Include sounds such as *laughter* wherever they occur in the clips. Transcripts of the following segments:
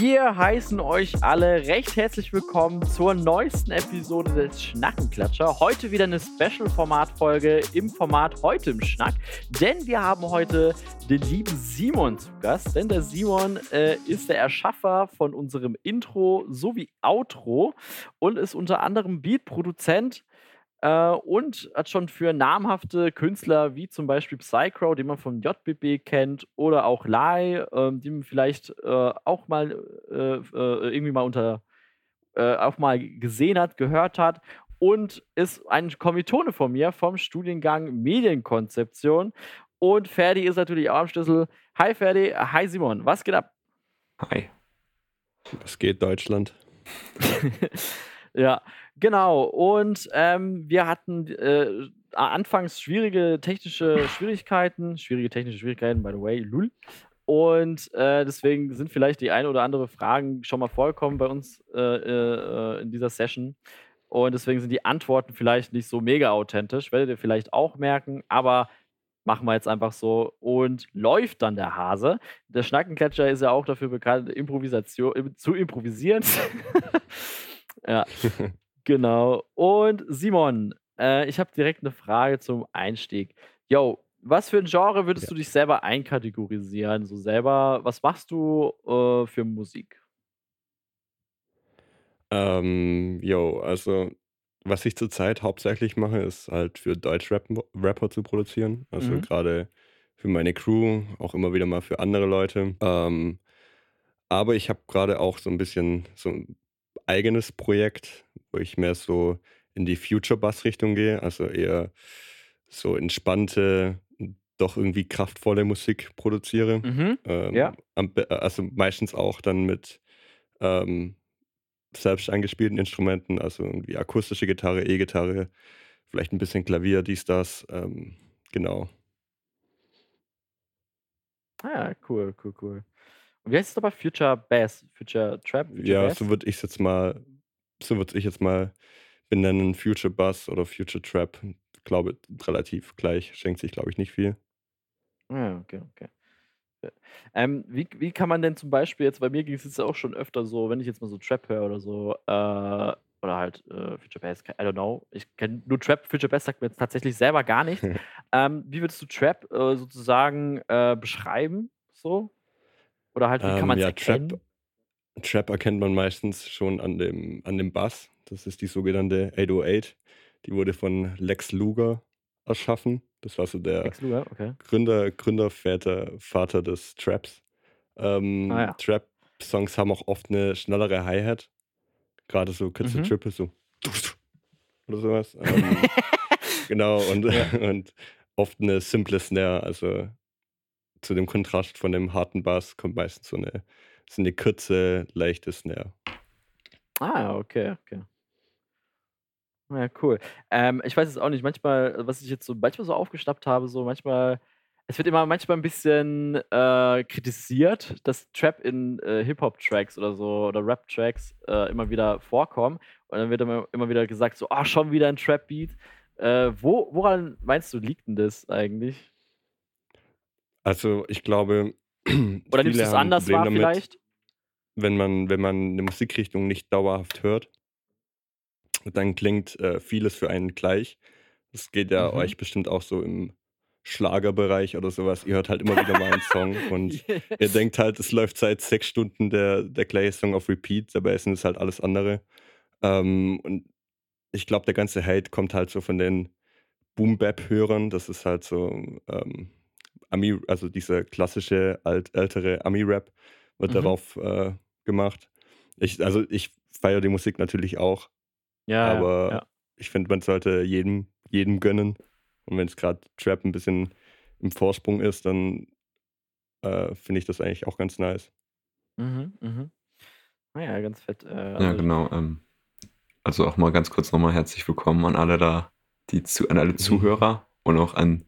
Wir heißen euch alle recht herzlich willkommen zur neuesten Episode des Schnackenklatscher. Heute wieder eine Special-Format-Folge im Format Heute im Schnack, denn wir haben heute den lieben Simon zu Gast. Denn der Simon äh, ist der Erschaffer von unserem Intro sowie Outro und ist unter anderem Beat-Produzent äh, und hat schon für namhafte Künstler wie zum Beispiel Psycrow, den man von JBB kennt, oder auch Lai, äh, die man vielleicht äh, auch mal äh, äh, irgendwie mal unter äh, auch mal gesehen hat, gehört hat. Und ist ein Kommilitone von mir vom Studiengang Medienkonzeption. Und Ferdi ist natürlich auch am Schlüssel. Hi Ferdi, hi Simon, was geht ab? Hi. Was geht, Deutschland? *laughs* ja, Genau, und ähm, wir hatten äh, anfangs schwierige technische *laughs* Schwierigkeiten, schwierige technische Schwierigkeiten, by the way, lul. Und äh, deswegen sind vielleicht die eine oder andere Fragen schon mal vorgekommen bei uns äh, äh, in dieser Session. Und deswegen sind die Antworten vielleicht nicht so mega authentisch, werdet ihr vielleicht auch merken, aber machen wir jetzt einfach so und läuft dann der Hase. Der Schnackenklatscher ist ja auch dafür bekannt, Improvisation, zu improvisieren. *laughs* ja. *laughs* Genau. Und Simon, äh, ich habe direkt eine Frage zum Einstieg. Yo, was für ein Genre würdest ja. du dich selber einkategorisieren? So selber, was machst du äh, für Musik? Ähm, yo, also was ich zurzeit hauptsächlich mache, ist halt für Deutsch-Rapper zu produzieren. Also mhm. gerade für meine Crew, auch immer wieder mal für andere Leute. Ähm, aber ich habe gerade auch so ein bisschen so ein eigenes Projekt, wo ich mehr so in die Future-Bass-Richtung gehe, also eher so entspannte, doch irgendwie kraftvolle Musik produziere. Mhm. Ähm, ja. Also meistens auch dann mit ähm, selbst eingespielten Instrumenten, also irgendwie akustische Gitarre, E-Gitarre, vielleicht ein bisschen Klavier, dies, das. Ähm, genau. Ah ja, cool, cool, cool. Und wie heißt es aber? Future Bass? Future Trap? Future ja, Bass? so würde ich es jetzt mal so würde ich jetzt mal benennen, Future Bass oder Future Trap. Ich glaube, relativ gleich. Schenkt sich, glaube ich, nicht viel. Ja, okay, okay. Ähm, wie, wie kann man denn zum Beispiel jetzt, bei mir ging es jetzt auch schon öfter so, wenn ich jetzt mal so Trap höre oder so, äh, oder halt äh, Future Bass, I don't know. Ich kenne nur Trap, Future Bass sagt mir jetzt tatsächlich selber gar nichts. *laughs* ähm, wie würdest du Trap äh, sozusagen äh, beschreiben? So? Oder halt, wie kann Ähm, man es ja, erkennen? Trap Trap erkennt man meistens schon an dem, an dem Bass. Das ist die sogenannte 808. Die wurde von Lex Luger erschaffen. Das war so der Luger, okay. Gründer, Gründerväter, Vater des Traps. Ähm, Ah ja. Trap-Songs haben auch oft eine schnellere Hi-Hat. Gerade so kürze Mhm. Triple, so oder sowas. *laughs* Ähm, genau, und, Ja. *laughs* und oft eine simple Snare. Also zu dem Kontrast von dem harten Bass kommt meistens so eine ist eine kurze, leichte Snare. Ah, okay, okay. Ja, cool. Ähm, ich weiß es auch nicht, manchmal, was ich jetzt so manchmal so aufgeschnappt habe, so manchmal, es wird immer manchmal ein bisschen äh, kritisiert, dass Trap in äh, Hip-Hop-Tracks oder so oder Rap-Tracks äh, immer wieder vorkommen. Und dann wird immer, immer wieder gesagt, so, ah, schon wieder ein Trap-Beat. Äh, wo, woran meinst du, liegt denn das eigentlich? Also ich glaube, Oder nimmst du es anders wahr damit, vielleicht? wenn man, wenn man eine Musikrichtung nicht dauerhaft hört, dann klingt äh, vieles für einen gleich. Das geht ja Mhm. euch bestimmt auch so im Schlagerbereich oder sowas. Ihr hört halt immer wieder mal einen Song und *laughs* ihr denkt halt, es läuft seit sechs Stunden der, der gleiche Song auf Repeat, dabei sind es halt alles andere. Ähm, und ich glaube, der ganze Hate kommt halt so von den Boom-Bap-Hörern. Das ist halt so ähm, Ami, also dieser klassische alt, ältere Ami-Rap wird Mhm. darauf äh, gemacht. Ich, also ich feiere die Musik natürlich auch, Ja, aber ja. ich finde, man sollte jedem, jedem gönnen. Und wenn es gerade Trap ein bisschen im Vorsprung ist, dann äh, finde ich das eigentlich auch ganz nice. Mhm, mhm. Naja, ganz fett. Äh, Ja, also, genau. Ähm, also auch mal ganz kurz nochmal herzlich willkommen an alle da, die zu, an alle Zuhörer und auch an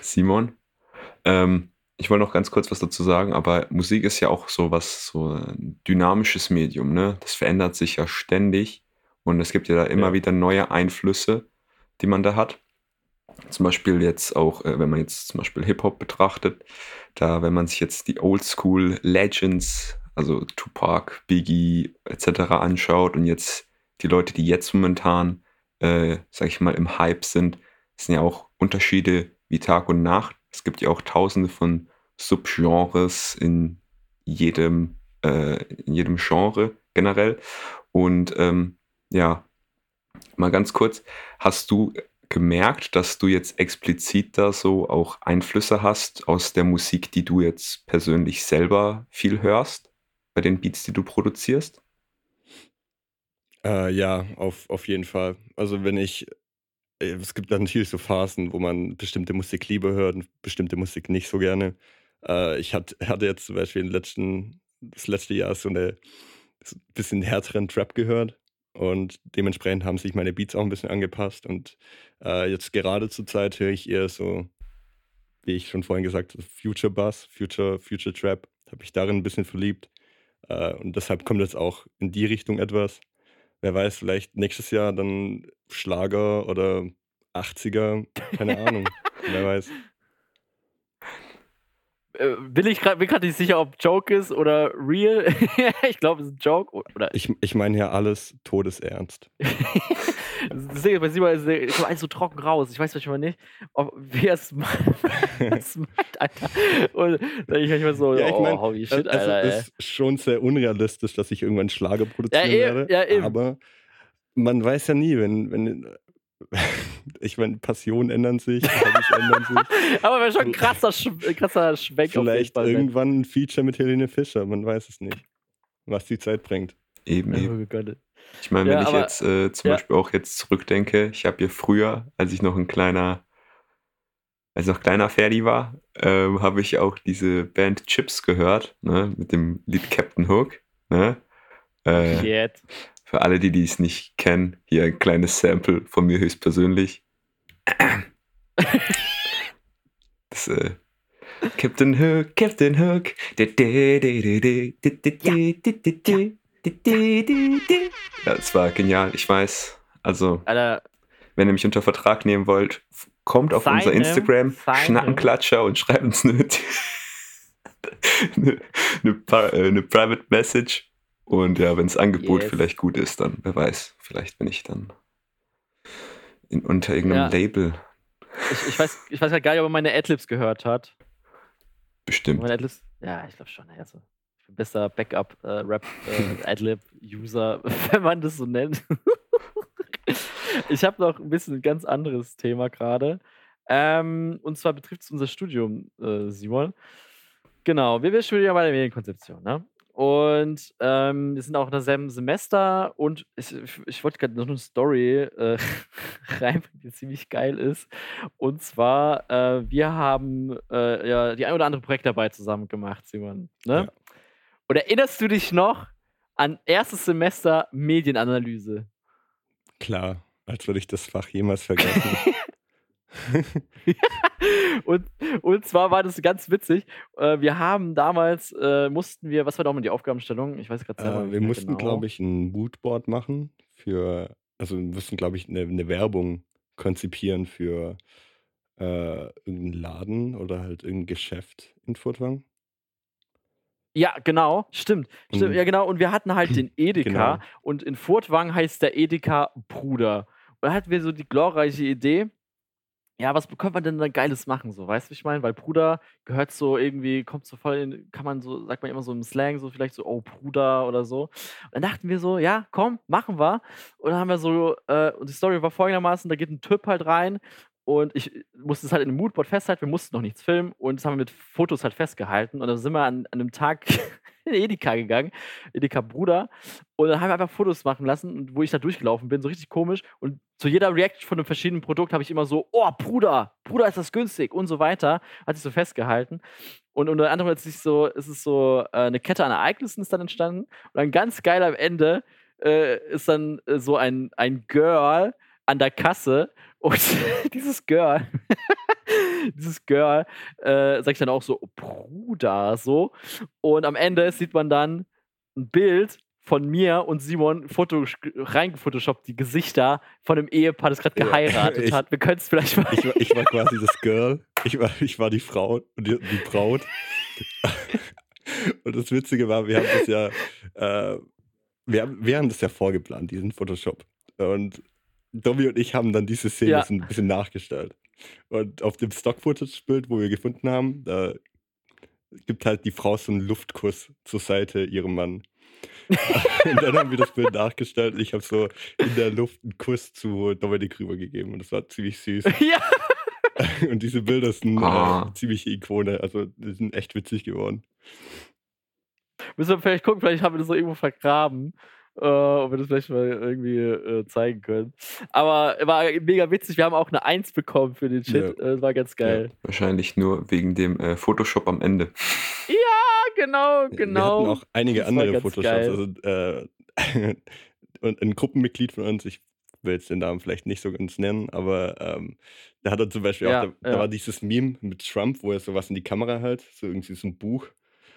Simon. Ähm, ich wollte noch ganz kurz was dazu sagen, aber Musik ist ja auch so was, so ein dynamisches Medium, ne? Das verändert sich ja ständig und es gibt ja da immer Ja. wieder neue Einflüsse, die man da hat. zum Beispiel jetzt auch, äh, wenn man jetzt zum Beispiel Hip-Hop betrachtet, da, wenn man sich jetzt die Oldschool Legends, also Tupac, Biggie etc. anschaut und jetzt die Leute, die jetzt momentan, äh, sag ich mal, im Hype sind, sind ja auch Unterschiede wie Tag und Nacht. Es gibt ja auch tausende von Subgenres in jedem, äh, in jedem Genre generell. Und ähm, ja, mal ganz kurz, hast du gemerkt, dass du jetzt explizit da so auch Einflüsse hast aus der Musik, die du jetzt persönlich selber viel hörst, bei den Beats, die du produzierst? Äh, ja, auf, auf jeden Fall. Also wenn ich, es gibt dann natürlich so Phasen, wo man bestimmte Musik lieber hört und bestimmte Musik nicht so gerne. Äh, ich hat, hatte jetzt zum Beispiel letzten, das letzte Jahr so eine so ein bisschen härteren Trap gehört und dementsprechend haben sich meine Beats auch ein bisschen angepasst. Und äh, jetzt gerade zur Zeit höre ich eher so, wie ich schon vorhin gesagt habe, Future Bass, Future, Future Trap. Habe ich darin ein bisschen verliebt. Äh, und deshalb kommt jetzt auch in die Richtung etwas. Wer weiß, vielleicht nächstes Jahr dann Schlager oder 80er, keine Ahnung. Wer *laughs* weiß äh, will ich grad, bin gerade nicht sicher, ob Joke ist oder real. *laughs* ich glaube, es ist ein Joke. Oder ich ich meine ja alles todesernst. *laughs* Deswegen bei Simon ist kommt alles so trocken raus. Ich weiß manchmal nicht, ob, *laughs* wer es meint, Alter. Und dann ich manchmal so, ja, ich mein, oh, holy shit, Alter. Es ist schon sehr unrealistisch, dass ich irgendwann Schlager produzieren ja, werde. Ja, eben. Aber man weiß ja nie, wenn, wenn *laughs* ich meine, Passionen ändern sich, ändern sich. *laughs* Aber wäre schon ein krasser, Sch krasser Schwenk Vielleicht irgendwann ein Feature mit Helene Fischer, man weiß es nicht, was die Zeit bringt. Eben, eben. Oh ich meine, wenn ja, ich aber, jetzt äh, zum ja. Beispiel auch jetzt zurückdenke, ich habe ja früher, als ich noch ein kleiner, als noch kleiner Ferdi war, ähm, habe ich auch diese Band Chips gehört, ne, mit dem Lied Captain Hook. Ne? Äh, Jetzt. Für alle, die dies nicht kennen, hier ein kleines Sample von mir höchstpersönlich. Das, äh, Captain Hook, Captain Hook. Ja, es war genial, ich weiß. Also, Alter. wenn ihr mich unter Vertrag nehmen wollt, kommt auf unser Instagram, Schnackenklatscher und schreibt uns eine, *laughs* eine, eine, eine Private Message und ja, wenn das Angebot yes. vielleicht gut ist, dann wer weiß, vielleicht bin ich dann in, unter irgendeinem ja. Label. Ich, ich, weiß, ich weiß halt gar nicht, ob er meine Adlibs gehört hat. Bestimmt. Meine Adlibs, ja, ich glaube schon. Also, bester Backup-Rap-Adlib-User, äh, *laughs* *laughs* wenn man das so nennt. *laughs* ich habe noch ein bisschen ein ganz anderes Thema gerade. Ähm, und zwar betrifft es unser Studium, äh, Simon. Genau, wir, wir studieren bei der Medienkonzeption. Ne? Und ähm, wir sind auch in derselben Semester und ich, ich wollte gerade noch eine Story äh, rein, die ziemlich geil ist. Und zwar, äh, wir haben äh, ja die ein oder andere Projektarbeit zusammen gemacht, Simon. Ne? Ja. Und erinnerst du dich noch an erstes Semester Medienanalyse? Klar, als würde ich das Fach jemals vergessen. *laughs* *laughs* und, und zwar war das ganz witzig. Äh, wir haben damals, äh, mussten wir, was war nochmal die Aufgabenstellung? Ich weiß gerade selber äh, Wir mussten, genau. glaube ich, ein Moodboard machen für, also wir mussten, glaube ich, eine, eine Werbung konzipieren für äh, irgendeinen Laden oder halt irgendein Geschäft in Furtwang. Ja, genau, stimmt. stimmt. Ja, genau. Und wir hatten halt den *clears throat* Edeka genau. und in Furtwang heißt der Edeka Bruder. Und da hatten wir so die glorreiche Idee, ja, was könnte man denn da Geiles machen, so, weißt du, wie ich meine? Weil Bruder gehört so irgendwie, kommt so voll in, kann man so, sagt man immer so im Slang, so vielleicht so, oh Bruder oder so. Und dann dachten wir so, ja, komm, machen wir. Und dann haben wir so, äh, und die Story war folgendermaßen, da geht ein Typ halt rein und ich musste es halt in dem Moodboard festhalten, wir mussten noch nichts filmen und das haben wir mit Fotos halt festgehalten. Und dann sind wir an, an einem Tag *laughs* in Edeka gegangen, Edeka Bruder. Und dann haben wir einfach Fotos machen lassen, wo ich da durchgelaufen bin, so richtig komisch. Und zu jeder Reaction von einem verschiedenen Produkt habe ich immer so, oh, Bruder, Bruder, ist das günstig und so weiter. Hat sich so festgehalten. Und unter anderem ist es so, ist es so äh, eine Kette an Ereignissen ist dann entstanden. Und dann ganz geil am Ende äh, ist dann äh, so ein, ein Girl an der Kasse und *laughs* dieses Girl, *laughs* dieses Girl, äh, sag ich dann auch so, Bruder, so. Und am Ende sieht man dann ein Bild von mir und Simon Foto reingefotoshoppt, die Gesichter von einem Ehepaar, das gerade *laughs* geheiratet ich, hat. Wir können es vielleicht mal. Ich war, ich war quasi das Girl. Ich war, ich war die Frau und die, die Braut. und das Witzige war, wir haben das ja, äh, wir, haben, wir haben das ja vorgeplant, diesen Photoshop. Und Domi und ich haben dann diese Szene ja. ein bisschen nachgestellt. Und auf dem Stock-Footage-Bild, wo wir gefunden haben, da gibt halt die Frau so einen Luftkuss zur Seite ihrem Mann. *laughs* und dann haben wir das Bild nachgestellt und ich habe so in der Luft einen Kuss zu Dominik rübergegeben und das war ziemlich süß. *laughs* Ja. *laughs* Und diese Bilder sind ah. äh, ziemliche Ikone, also die sind echt witzig geworden. Müssen wir vielleicht gucken, vielleicht haben wir das so irgendwo vergraben. Uh, ob wir das vielleicht mal irgendwie uh, zeigen können. Aber war mega witzig. Wir haben auch eine Eins bekommen für den Shit. Ja. Uh, war ganz geil. Ja, wahrscheinlich nur wegen dem äh, Photoshop am Ende. Ja, genau, genau. Wir hatten genau. auch einige das andere Photoshops. Also, äh, *laughs* und ein Gruppenmitglied von uns, ich will jetzt den Namen vielleicht nicht so ganz nennen, aber ähm, da hat er zum Beispiel ja, auch, da, da, war dieses Meme mit Trump, wo er sowas in die Kamera hält, so irgendwie so ein Buch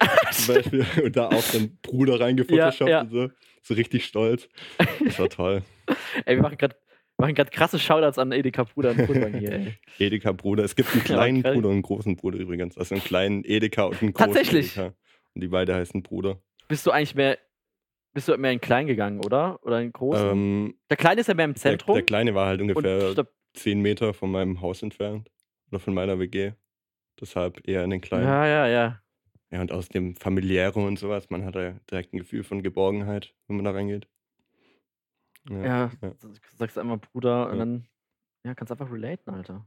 *laughs* zum Beispiel. Und da auch dann Bruder reingefotoshoppt ja, ja. und so. So richtig stolz. Das war toll. *laughs* ey, wir machen gerade machen gerade krasse Shoutouts an Edeka Bruder und Furtwang hier, ey. *laughs* Edeka Bruder. Es gibt einen *laughs* kleinen Bruder und einen großen Bruder übrigens. Also einen kleinen Edeka und einen großen Tatsächlich. Edeka. Und die beide heißen Bruder. Bist du eigentlich mehr, bist du mehr in klein gegangen, oder? Oder in großen? Ähm, der kleine ist ja mehr im Zentrum. Der, der kleine war halt ungefähr und, 10 Meter von meinem Haus entfernt. Oder von meiner WG. Deshalb eher in den kleinen. Ja, ja, ja. Ja, und aus dem Familiären und sowas, man hat ja direkt ein Gefühl von Geborgenheit, wenn man da reingeht. Ja, ja, ja. du sagst einmal Bruder und dann ja, kannst einfach relaten, Alter.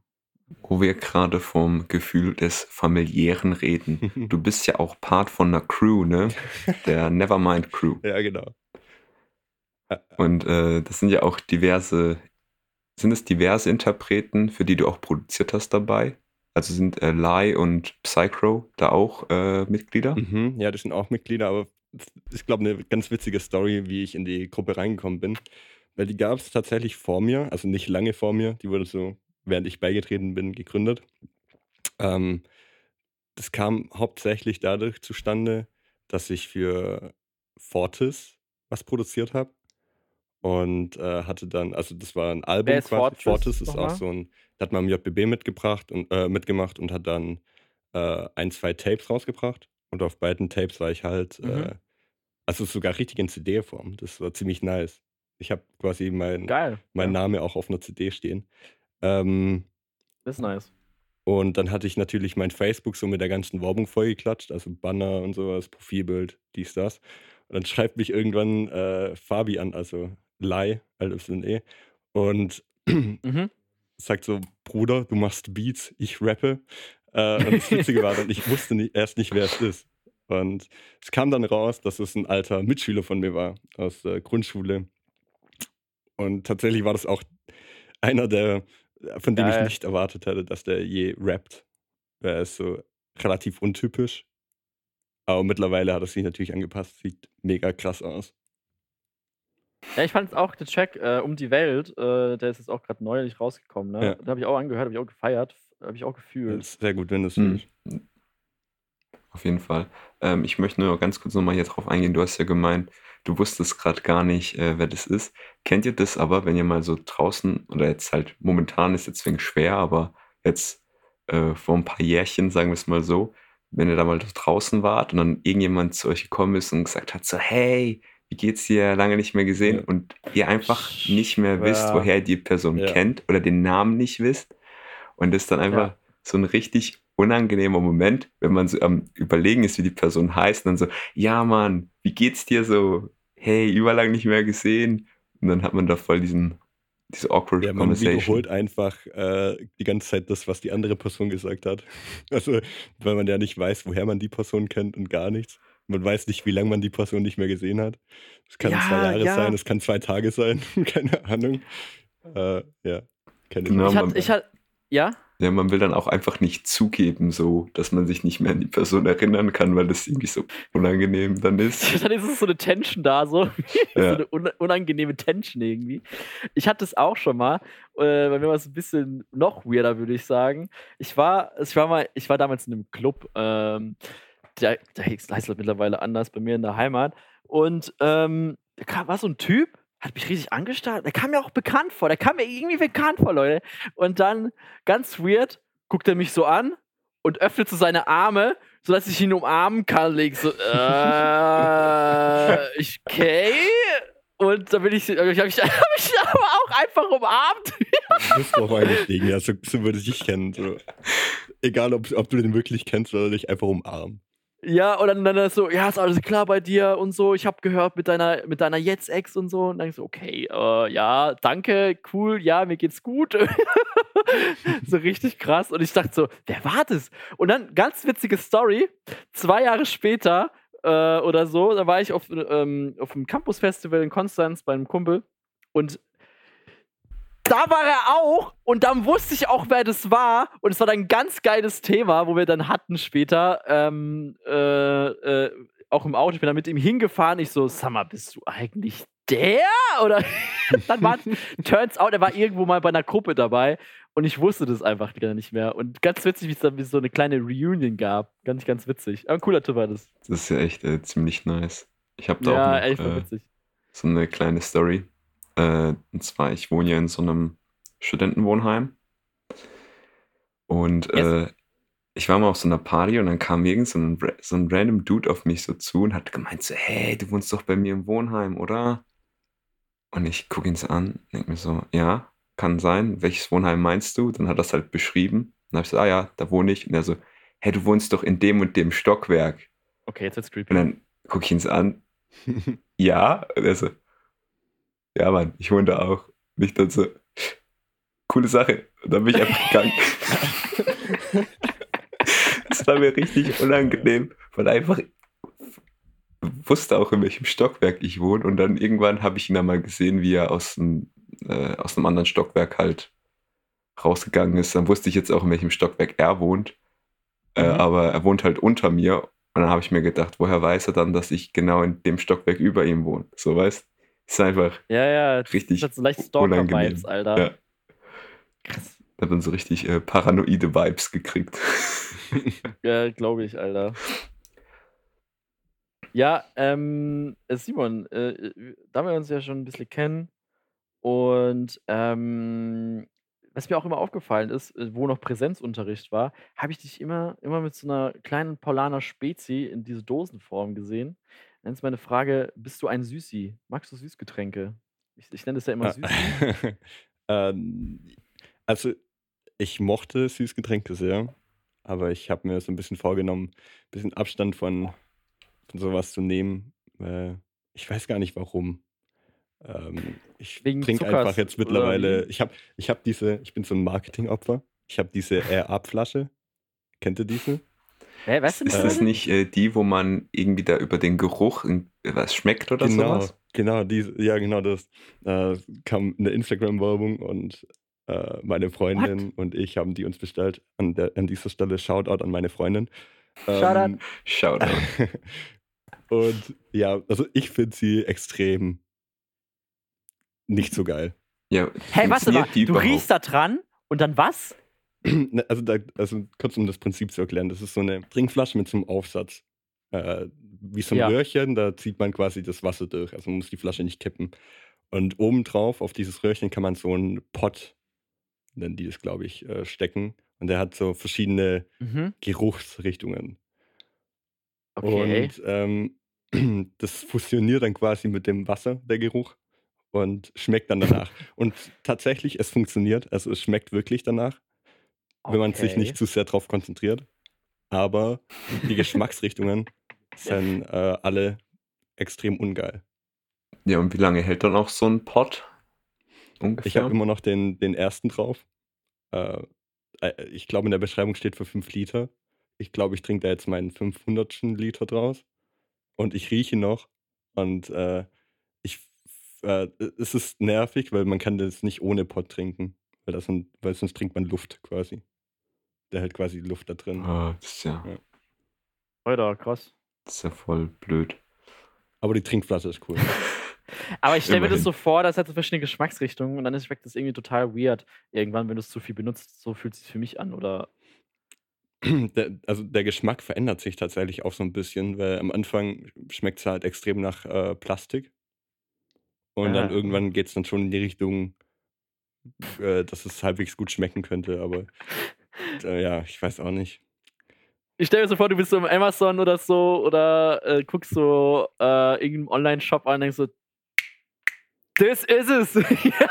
Wo wir gerade vom Gefühl des Familiären reden. *laughs* Du bist ja auch Part von einer Crew, ne? Der *laughs* Nevermind Crew. Ja, genau. Und äh, das sind ja auch diverse, sind es diverse Interpreten, für die du auch produziert hast dabei? Also sind äh, Lai und Psychro da auch äh, Mitglieder? Mhm, ja, die sind auch Mitglieder, aber ich glaube, eine ganz witzige Story, wie ich in die Gruppe reingekommen bin. Weil die gab es tatsächlich vor mir, also nicht lange vor mir. Die wurde so, während ich beigetreten bin, gegründet. Ähm, das kam hauptsächlich dadurch zustande, dass ich für Fortis was produziert habe. Und äh, hatte dann, also das war ein Album Wer ist Fortis, Fortis ist auch so ein hat man im JBB mitgebracht und, äh, mitgemacht und hat dann äh, ein, zwei Tapes rausgebracht. Und auf beiden Tapes war ich halt, mhm. äh, also sogar richtig in CD-Form. Das war ziemlich nice. Ich habe quasi mein, Geil. mein ja. Name auch auf einer CD stehen. Ähm, das ist nice. Und dann hatte ich natürlich mein Facebook so mit der ganzen Werbung vollgeklatscht, also Banner und sowas, Profilbild, dies, das. Und dann schreibt mich irgendwann äh, Fabi an, also Lai, LYE. Und mhm sagt so, Bruder, du machst Beats, ich rappe. Äh, und das Witzige war dann, ich *laughs* wusste nicht, erst nicht, wer es ist. Und es kam dann raus, dass es ein alter Mitschüler von mir war aus der Grundschule. Und tatsächlich war das auch einer der, von dem Geil. ich nicht erwartet hätte, dass der je rappt. Er ist so relativ untypisch. Aber mittlerweile hat er sich natürlich angepasst, sieht mega krass aus. Ja, ich fand es auch, der Track äh, um die Welt, äh, der ist jetzt auch gerade neulich rausgekommen. Ne? Ja. Da habe ich auch angehört, habe ich auch gefeiert, habe ich auch gefühlt. sehr gut, wenn du es mhm. Auf jeden Fall. Ähm, ich möchte nur ganz kurz nochmal hier drauf eingehen. Du hast ja gemeint, du wusstest gerade gar nicht, äh, wer das ist. Kennt ihr das aber, wenn ihr mal so draußen, oder jetzt halt momentan ist jetzt wegen schwer, aber jetzt äh, vor ein paar Jährchen, sagen wir es mal so, wenn ihr da mal draußen wart und dann irgendjemand zu euch gekommen ist und gesagt hat, so, hey, wie geht's dir, lange nicht mehr gesehen ja. und ihr einfach nicht mehr wisst, ja. woher die Person ja. kennt oder den Namen nicht wisst. Und das ist dann einfach so ein richtig unangenehmer Moment, wenn man so am Überlegen ist, wie die Person heißt, und dann so, ja Mann, wie geht's dir so? Hey, überlang nicht mehr gesehen. Und dann hat man da voll diesen, diese awkward ja, man Conversation. wiederholt einfach äh, die ganze Zeit das, was die andere Person gesagt hat. *laughs* Also, weil man ja nicht weiß, woher man die Person kennt und gar nichts. Man weiß nicht, wie lange man die Person nicht mehr gesehen hat. Es kann ja, zwei Jahre ja. sein, es kann zwei Tage sein, *laughs* keine Ahnung. Äh, ja, keine genau, ich, hat, ich hat, ja? Ja, man will dann auch einfach nicht zugeben, so, dass man sich nicht mehr an die Person erinnern kann, weil das irgendwie so unangenehm dann ist. *laughs* dann ist es so eine Tension da, so, *laughs* ja. so eine unangenehme Tension irgendwie. Ich hatte es auch schon mal, äh, bei mir war es ein bisschen noch weirder, würde ich sagen. Ich war, ich war mal, ich war damals in einem Club, ähm, der, der heißt halt mittlerweile anders bei mir in der Heimat. Und ähm, da kam, war so ein Typ, hat mich riesig angestarrt. Der kam mir auch bekannt vor. Der kam mir irgendwie bekannt vor, Leute. Und dann, ganz weird, guckt er mich so an und öffnet so seine Arme, sodass ich ihn umarmen kann. Leg so, äh, okay. Und da bin ich, ich, hab ich, *laughs* hab ich aber auch einfach umarmt. Du bist drauf eingestiegen, ja, so, so würde ich dich kennen. So. Egal, ob, ob du den wirklich kennst oder dich einfach umarmen. Ja, und dann, dann so, ja, ist alles klar bei dir und so. Ich habe gehört mit deiner, mit deiner Jetzt-Ex und so. Und dann so, okay, äh, ja, danke, cool, ja, mir geht's gut. *laughs* so richtig krass. Und ich dachte so, wer war das? Und dann, ganz witzige Story, zwei Jahre später äh, oder so, da war ich auf, ähm, auf einem Campus-Festival in Konstanz bei einem Kumpel. Und da war er auch und dann wusste ich auch, wer das war. Und es war dann ein ganz geiles Thema, wo wir dann hatten später, ähm, äh, äh, auch im Auto. Ich bin da mit ihm hingefahren. Ich so, Summer, bist du eigentlich der? Oder *laughs* dann war turns out, er war irgendwo mal bei einer Gruppe dabei und ich wusste das einfach gar nicht mehr. Und ganz witzig, wie es dann so eine kleine Reunion gab. Ganz, ganz witzig. Aber ein cooler Typ war das. Das ist ja echt äh, ziemlich nice. Ich habe da ja, auch noch, echt äh, witzig. so eine kleine Story. Äh, und zwar, ich wohne ja in so einem Studentenwohnheim. Und Yes. äh, ich war mal auf so einer Party und dann kam irgend so ein, so ein random Dude auf mich so zu und hat gemeint so, hey, du wohnst doch bei mir im Wohnheim, oder? Und ich gucke ihn so an, denke mir so, ja, kann sein. Welches Wohnheim meinst du? Dann hat er es halt beschrieben. Dann habe ich so, ah ja, da wohne ich. Und er so, hey, du wohnst doch in dem und dem Stockwerk. Okay, jetzt wird's Und creepy. dann gucke ich ihn so an, *laughs* ja. Und er so, ja, Mann, ich wohne da auch. Und ich dann so, coole Sache. Und dann bin ich einfach gegangen. *laughs* Das war mir richtig unangenehm, weil einfach wusste auch, in welchem Stockwerk ich wohne. Und dann irgendwann habe ich ihn dann mal gesehen, wie er aus dem, äh, aus einem anderen Stockwerk halt rausgegangen ist. Dann wusste ich jetzt auch, in welchem Stockwerk er wohnt. Äh, Mhm. aber er wohnt halt unter mir. Und dann habe ich mir gedacht, woher weiß er dann, dass ich genau in dem Stockwerk über ihm wohne? So weißt Ist einfach Ja, ja, richtig das hat so leicht. Stalker-Vibes, Alter. Ja. Krass. Da hat man so richtig äh, paranoide Vibes gekriegt. *laughs* Ja, glaube ich, Alter. Ja, ähm, äh, Simon, äh, äh, da wir uns ja schon ein bisschen kennen und ähm, was mir auch immer aufgefallen ist, äh, wo noch Präsenzunterricht war, habe ich dich immer, immer mit so einer kleinen Paulaner Spezi in diese Dosenform gesehen. Dann ist meine Frage, bist du ein Süßi? Magst du Süßgetränke? Ich, ich nenne das ja immer Ah, Süßi. *laughs* ähm, also, ich mochte Süßgetränke sehr, aber ich habe mir so ein bisschen vorgenommen, ein bisschen Abstand von, von sowas zu nehmen. Äh, ich weiß gar nicht warum. Ähm, ich trinke einfach jetzt mittlerweile. Ich habe ich hab diese, ich bin so ein Marketingopfer. Ich habe diese *laughs* Air-Up-Flasche. Kennt ihr diese? Hä, weißt du Ist das nicht äh, die, wo man irgendwie da über den Geruch was schmeckt oder Genau, sowas? genau, diese, ja, genau das. Äh, kam eine Instagram-Werbung und äh, meine Freundin und ich haben die uns bestellt. An, der, an dieser Stelle Shoutout an meine Freundin. Shoutout. Ähm, Shoutout. *laughs* und ja, also ich finde sie extrem nicht so geil. Ja, mal, funktioniert die du riechst da dran und dann was? Ne, Also, da, also kurz um das Prinzip zu erklären, das ist so eine Trinkflasche mit so einem Aufsatz. Äh, wie so ein Ja. Röhrchen, da zieht man quasi das Wasser durch. Also man muss die Flasche nicht kippen. Und obendrauf auf dieses Röhrchen kann man so einen Pott, nennen die das, glaube ich, äh, stecken. Und der hat so verschiedene Mhm. Geruchsrichtungen. Okay. Und ähm, *clears throat* das fusioniert dann quasi mit dem Wasser, der Geruch, und schmeckt dann danach. und tatsächlich, es funktioniert. Also es schmeckt wirklich danach, wenn man sich Okay. nicht zu sehr drauf konzentriert. Aber die *laughs* Geschmacksrichtungen sind äh, alle extrem ungeil. Ja, und wie lange hält dann auch so ein Pot? Ich Ungefähr. habe immer noch den, den ersten drauf. Äh, äh, ich glaube, in der Beschreibung steht für 5 Liter. Ich glaube, ich trinke da jetzt meinen 500. Liter draus. Und ich rieche noch. Und äh, ich, äh, es ist nervig, weil man kann das nicht ohne Pott trinken. Weil, das, sind- weil sonst trinkt man Luft quasi. Der hält quasi Luft da drin. Ah, das, ist ja, Alter, krass. das ist ja voll blöd. Aber die Trinkflasche ist cool. *laughs* Aber ich stelle mir das so vor, das hat so verschiedene Geschmacksrichtungen und dann ist- schmeckt das irgendwie total weird. Irgendwann, wenn du es zu viel benutzt, so fühlt es sich für mich an. Oder *clears throat* der, also der Geschmack verändert sich tatsächlich auch so ein bisschen, weil am Anfang schmeckt es halt extrem nach äh, Plastik. Und dann Ah. irgendwann geht es dann schon in die Richtung, äh, dass es halbwegs gut schmecken könnte. Aber *laughs* äh, ja, ich weiß auch nicht. Ich stelle mir so vor, du bist so im Amazon oder so oder äh, guckst so äh, irgendeinen Online-Shop an und denkst so, das ist es.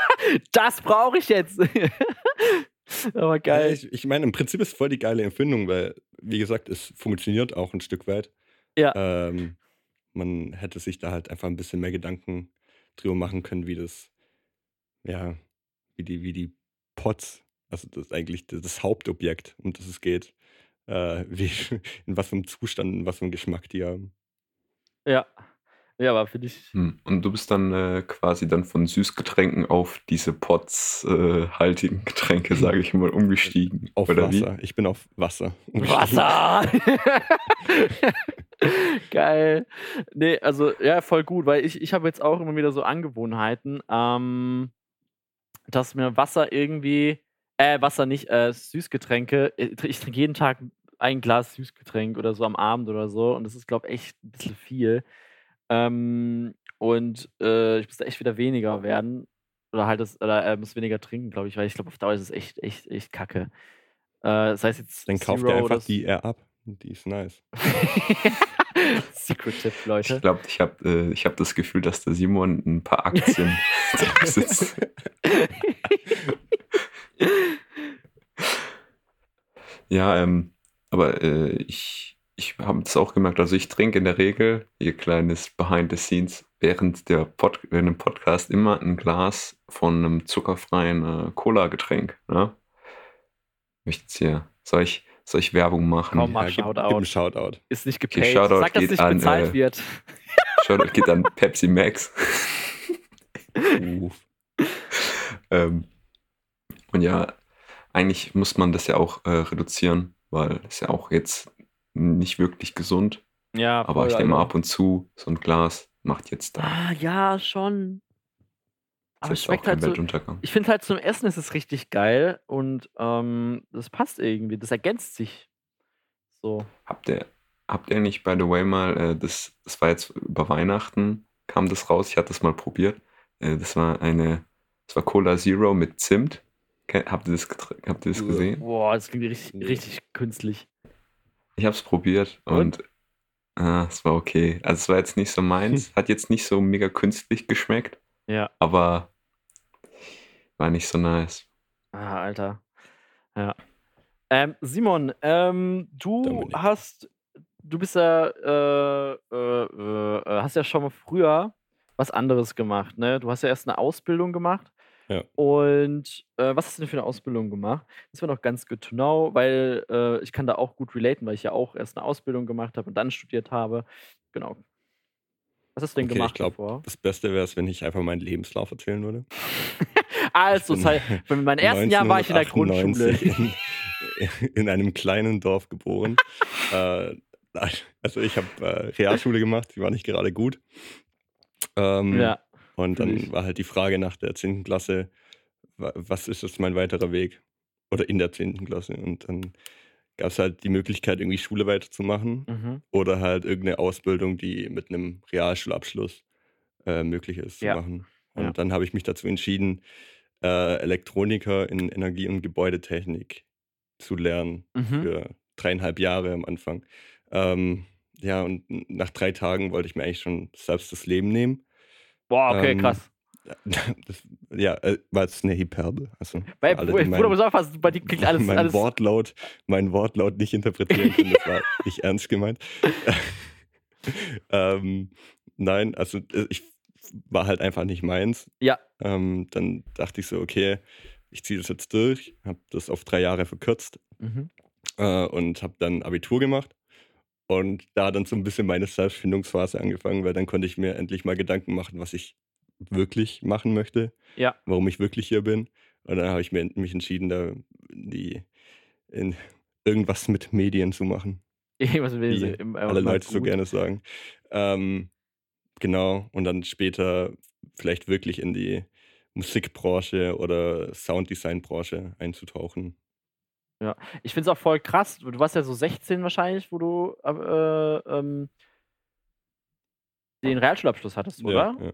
*laughs* das brauche ich jetzt. *laughs* Aber geil. ich, ich meine, im Prinzip ist es voll die geile Empfindung, weil, wie gesagt, es funktioniert auch ein Stück weit. Ja. Ähm, man hätte sich da halt einfach ein bisschen mehr Gedanken drüber machen können, wie das, ja, wie die, wie die Pots, also das ist eigentlich das, Hauptobjekt, um das es geht, äh, *laughs* wie, in was für einem Zustand, in was für einem Geschmack die haben. Ja. Ja, aber finde ich. Hm. Und du bist dann äh, quasi dann von Süßgetränken auf diese Pots-haltigen Getränke, *laughs* sage ich mal, umgestiegen. Auf oder wie? Wasser. Ich bin auf Wasser. *laughs* Wasser! Geil. Nee, also ja, voll gut, weil ich, ich habe jetzt auch immer wieder so Angewohnheiten, ähm, dass mir Wasser irgendwie, äh, Wasser nicht, äh, Süßgetränke, äh, ich trinke jeden Tag ein Glas Süßgetränk oder so am Abend oder so und das ist, glaube ich, echt ein bisschen viel. Ähm, und äh, ich muss da echt wieder weniger werden. Oder halt das, oder äh, muss weniger trinken, glaube ich, weil ich glaube, auf Dauer ist es echt, echt, echt kacke. Äh, das heißt jetzt Dann kauft ihr oder einfach die R ab. Die ist nice. *laughs* Secret-Tipp, Ich Leute. glaube, ich habe äh, ich hab das Gefühl, dass der Simon ein paar Aktien *laughs* *laughs* drauf sitzt. *laughs* Ja, ähm, aber äh, ich, ich habe das auch gemerkt. Also ich trinke in der Regel, ihr kleines Behind the Scenes, während, der Pod, während dem Podcast immer ein Glas von einem zuckerfreien äh, Cola-Getränk. Ne? Möchte jetzt hier, soll ich, soll ich Werbung machen? Komm mal, Ja, Shoutout. gib Shoutout. Ist nicht Okay, gepaid. Shoutout Sag, dass geht nicht an, bezahlt äh, wird. *laughs* Schaut, geht an Pepsi Max. Uh. *laughs* Ähm, und ja, eigentlich muss man das ja auch äh, reduzieren, weil es ja auch jetzt nicht wirklich gesund. Ja, Aber voll, ich denke mal, Alter. ab und zu so ein Glas macht jetzt da. Ah, ja, schon. Aber Das es ist auch schmeckt kein halt so. Ich finde halt zum Essen ist es richtig geil und ähm, das passt irgendwie. Das ergänzt sich. So. Habt ihr, habt ihr nicht, by the way, mal, äh, das, das war jetzt über Weihnachten, kam das raus, ich hatte das mal probiert. Äh, das war eine, das war Cola Zero mit Zimt. Habt ihr das, habt ihr das Uah. gesehen? Boah, das klingt richtig, Nee. richtig künstlich. Ich habe es probiert Und? und ah, es war okay. Also es war jetzt nicht so meins, *laughs* hat jetzt nicht so mega künstlich geschmeckt, Ja. aber war nicht so nice. Ah, Alter. Ja. Ähm, Simon, ähm, du Dominik. hast, du bist ja, äh, äh, äh, hast ja schon mal früher was anderes gemacht, ne? Du hast ja erst eine Ausbildung gemacht. Ja. Und äh, was hast du denn für eine Ausbildung gemacht? Das wäre noch ganz good to know, weil äh, ich kann da auch gut relaten, weil ich ja auch erst eine Ausbildung gemacht habe und dann studiert habe. Genau. Was hast du denn Okay, gemacht ich glaube, davor? das Beste wäre es, wenn ich einfach meinen Lebenslauf erzählen würde. *laughs* Also, das heißt, in meinem ersten Jahr war ich in der Grundschule. 1998 In, in einem kleinen Dorf geboren. äh, also ich habe äh, Realschule gemacht, die war nicht gerade gut. Ähm, Ja. Und dann war halt die Frage nach der 10. Klasse, wa- was ist jetzt mein weiterer Weg? Oder in der 10. Klasse. Und dann gab es halt die Möglichkeit, irgendwie Schule weiterzumachen Mhm. oder halt irgendeine Ausbildung, die mit einem Realschulabschluss äh, möglich ist Ja. zu machen. Und Ja. dann habe ich mich dazu entschieden, äh, Elektroniker in Energie- und Gebäudetechnik zu lernen Mhm. für dreieinhalb Jahre am Anfang. Ähm, ja, und nach drei Tagen wollte ich mir eigentlich schon selbst das Leben nehmen. Boah, okay, Ähm, krass. *laughs* Das, ja, äh, war jetzt eine Hyperbel. Also Weil, alle, Bruder, mein, muss aufpassen, bei dir klingt alles. mein, alles Wortlaut, mein Wortlaut nicht interpretieren können. Das war *laughs* nicht ernst gemeint. *laughs* ähm, nein, also äh, ich war halt einfach nicht meins. ja, Ähm, dann dachte ich so, okay, ich ziehe das jetzt durch, habe das auf drei Jahre verkürzt mhm. äh, und habe dann Abitur gemacht. Und da hat dann so ein bisschen meine Selbstfindungsphase angefangen, weil dann konnte ich mir endlich mal Gedanken machen, was ich wirklich machen möchte, ja, warum ich wirklich hier bin. Und dann habe ich mir, mich entschieden, da die, in irgendwas mit Medien zu machen, *laughs* irgendwas will sie alle Leute so gut. gerne sagen. Ähm, genau, und dann später vielleicht wirklich in die Musikbranche oder Sounddesignbranche einzutauchen. Ja. Ich finde es auch voll krass. Du warst ja so 16 wahrscheinlich, wo du äh, ähm, den Realschulabschluss hattest, oder? Ja, ja.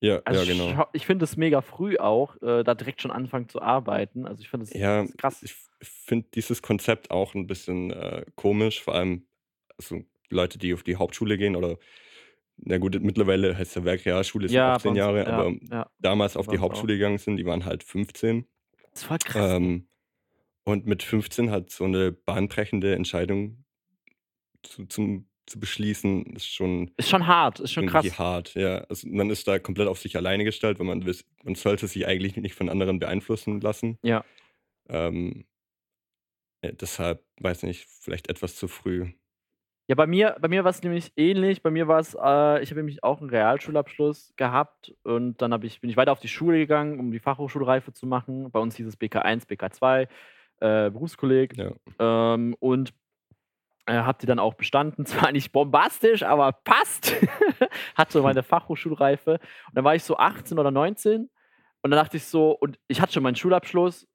Ja, Also ja, genau. schau- ich finde es mega früh auch, äh, da direkt schon anfangen zu arbeiten. Also ich finde das, Ja, ist krass. ich finde dieses Konzept auch ein bisschen äh, komisch, vor allem also Leute, die auf die Hauptschule gehen oder na gut, mittlerweile heißt ja Werkrealschule sind Ja, 18 bei uns- Jahre, ja, aber damals auf die uns auch. Hauptschule gegangen sind, die waren halt 15. Das ist voll krass. Ähm, und mit 15 halt so eine bahnbrechende Entscheidung zu, zum, zu beschließen, ist schon Ist schon hart, ist schon krass. hart. Ja, also man ist da komplett auf sich alleine gestellt, weil man man sollte sich eigentlich nicht von anderen beeinflussen lassen. Ja. Ähm, ja, deshalb, weiß nicht, vielleicht etwas zu früh. Ja, bei mir, bei mir war es nämlich ähnlich. Bei mir war es, äh, ich habe nämlich auch einen Realschulabschluss gehabt und dann ich, bin ich weiter auf die Schule gegangen, um die Fachhochschulreife zu machen. Bei uns hieß es BK1, BK2, äh, Berufskolleg. Ja. Ähm, und äh, habe die dann auch bestanden. *laughs* Zwar nicht bombastisch, aber passt. *laughs* hatte meine Fachhochschulreife. Und dann war ich so 18 oder 19 und dann dachte ich so, und ich hatte schon meinen Schulabschluss.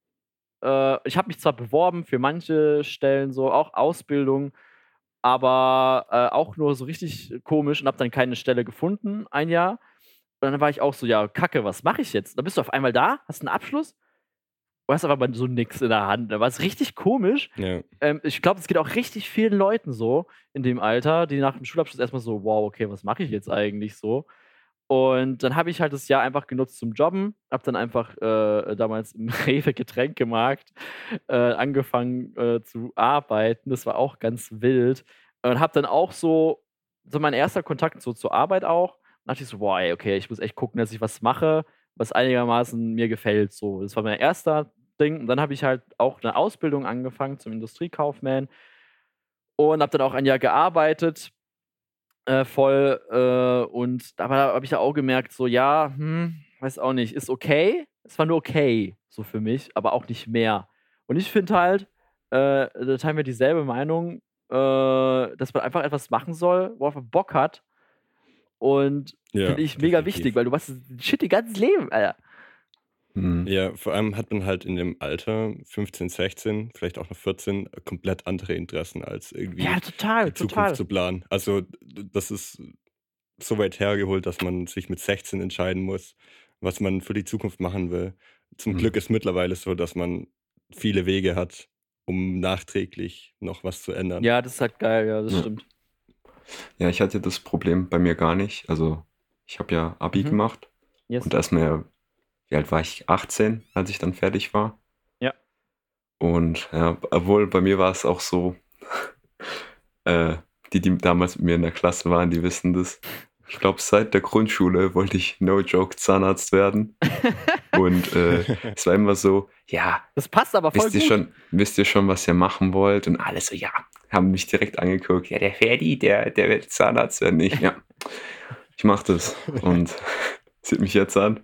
Äh, ich habe mich zwar beworben für manche Stellen, so auch Ausbildung, aber äh, auch nur so richtig komisch und habe dann keine Stelle gefunden, ein Jahr. Und dann war ich auch so, ja, kacke, was mache ich jetzt? Dann bist du auf einmal da, hast einen Abschluss und hast aber so nix in der Hand. Da war es richtig komisch. Ja, Ähm, ich glaube, es geht auch richtig vielen Leuten so in dem Alter, die nach dem Schulabschluss erstmal so, wow, okay, was mache ich jetzt eigentlich so? Und dann habe ich halt das Jahr einfach genutzt zum Jobben, habe dann einfach äh, damals im *laughs* Rewe Getränkemarkt äh, angefangen äh, zu arbeiten. Das war auch ganz wild. Und habe dann auch so, so mein erster Kontakt so zur Arbeit auch. Und dachte ich so, ey, okay, ich muss echt gucken, dass ich was mache, was einigermaßen mir gefällt. So, das war mein erster Ding. Und dann habe ich halt auch eine Ausbildung angefangen zum Industriekaufmann und habe dann auch ein Jahr gearbeitet, äh, voll. Äh, und aber da habe ich ja auch gemerkt, so, ja, hm, weiß auch nicht, ist okay. Es war nur okay, so für mich, aber auch nicht mehr. Und ich finde halt, äh, da teilen wir dieselbe Meinung, äh, dass man einfach etwas machen soll, worauf man Bock hat. Und ja finde ich mega definitiv. wichtig, weil du machst shit ihr ganzes Leben, Alter. Hm. Ja, vor allem hat man halt in dem Alter, 15, 16, vielleicht auch noch 14, komplett andere Interessen als irgendwie Ja, total, die Zukunft total. zu planen. Also das ist so weit hergeholt, dass man sich mit 16 entscheiden muss, was man für die Zukunft machen will. Zum Mhm. Glück ist mittlerweile so, dass man viele Wege hat, um nachträglich noch was zu ändern. Ja, das ist halt geil, ja, das Ja. stimmt. Ja, ich hatte das Problem bei mir gar nicht. Also, ich habe ja Abi Mhm. gemacht Yes. und da ist mir, wie alt war ich? 18, als ich dann fertig war. Ja. Und ja, obwohl bei mir war es auch so, *laughs* äh, die, die damals mit mir in der Klasse waren, die wissen das. Ich glaube, seit der Grundschule wollte ich no joke Zahnarzt werden. *laughs* Und äh, es war immer so, ja, Das passt aber voll wisst ihr gut. schon, wisst ihr schon, was ihr machen wollt? Und alle so, ja, haben mich direkt angeguckt. Ja, der Ferdi, der, der wird Zahnarzt werden. Ich, ja, ich mach das. Und *laughs* sieht mich jetzt an.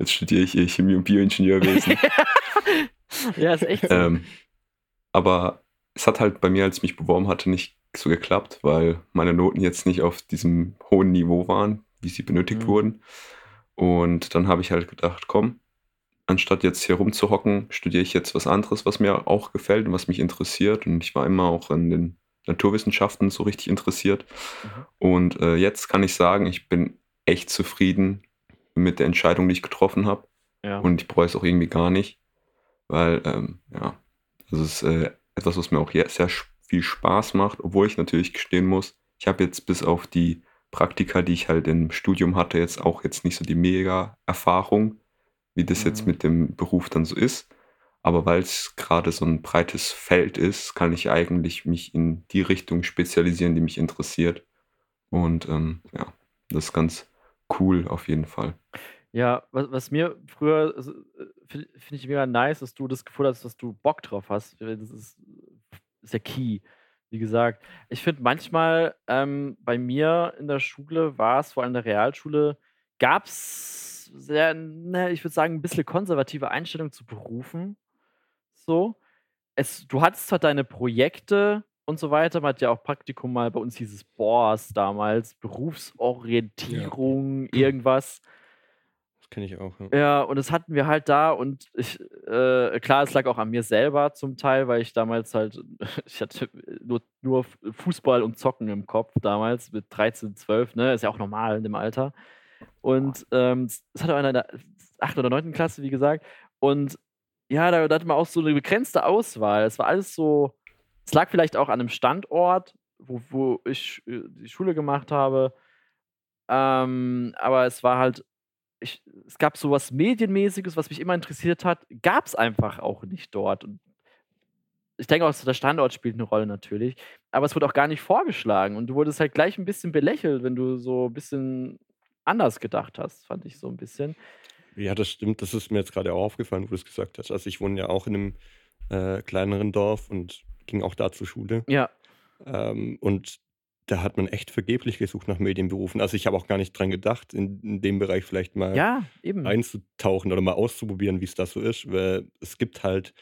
Jetzt studiere ich Chemie und Bioingenieurwesen. *laughs* ja, ist echt so. ähm, aber es hat halt bei mir, als ich mich beworben hatte, nicht so geklappt, weil meine Noten jetzt nicht auf diesem hohen Niveau waren, wie sie benötigt Mhm. wurden. Und dann habe ich halt gedacht, komm, anstatt jetzt hier rumzuhocken, studiere ich jetzt was anderes, was mir auch gefällt und was mich interessiert. Und ich war immer auch in den Naturwissenschaften so richtig interessiert. Mhm. Und äh, jetzt kann ich sagen, ich bin echt zufrieden mit der Entscheidung, die ich getroffen habe. ja. Und ich bereue es auch irgendwie gar nicht, weil, ähm, ja, das ist äh, etwas, was mir auch sehr viel Spaß macht, obwohl ich natürlich gestehen muss, ich habe jetzt bis auf die Praktika, die ich halt im Studium hatte, jetzt auch jetzt nicht so die mega Erfahrung, wie das jetzt Mhm. mit dem Beruf dann so ist. Aber weil es gerade so ein breites Feld ist, kann ich eigentlich mich in die Richtung spezialisieren, die mich interessiert. Und ähm, ja, das ist ganz cool auf jeden Fall. Ja, was, was mir früher also, finde find ich mega nice, dass du das Gefühl hast, dass du Bock drauf hast. Das ist, ist key. Wie gesagt, ich finde manchmal ähm, bei mir in der Schule war es, vor allem in der Realschule, gab es sehr, ne, ich würde sagen, ein bisschen konservative Einstellung zu Berufen. So. Es, du hattest zwar deine Projekte und so weiter, man hat ja auch Praktikum mal, bei uns hieß es BORS damals, Berufsorientierung, *clears throat* irgendwas. kenne ich auch. Ja. ja. und das hatten wir halt da und ich, äh, klar, es lag auch an mir selber zum Teil, weil ich damals halt, *laughs* ich hatte nur, nur Fußball und Zocken im Kopf damals mit 13, 12, ne, ist ja auch normal in dem Alter. Und ähm, das hatte einer in der 8. oder 9. Klasse, wie gesagt. Und ja, da, da hatte man auch so eine begrenzte Auswahl. Es war alles so, es lag vielleicht auch an einem Standort, wo, wo ich äh, die Schule gemacht habe. Ähm, aber es war halt, ich, es gab so was Medienmäßiges, was mich immer interessiert hat, gab es einfach auch nicht dort. Und ich denke auch, der Standort spielt eine Rolle natürlich, aber es wurde auch gar nicht vorgeschlagen und du wurdest halt gleich ein bisschen belächelt, wenn du so ein bisschen anders gedacht hast, fand ich so ein bisschen. Ja, das stimmt. Das ist mir jetzt gerade auch aufgefallen, wo du es gesagt hast. Also ich wohne ja auch in einem äh, kleineren Dorf und ging auch da zur Schule. Ja. Ähm, und da hat man echt vergeblich gesucht nach Medienberufen. Also ich habe auch gar nicht dran gedacht, in, in dem Bereich vielleicht mal ja, eben. einzutauchen oder mal auszuprobieren, wie es da so ist. Weil es gibt halt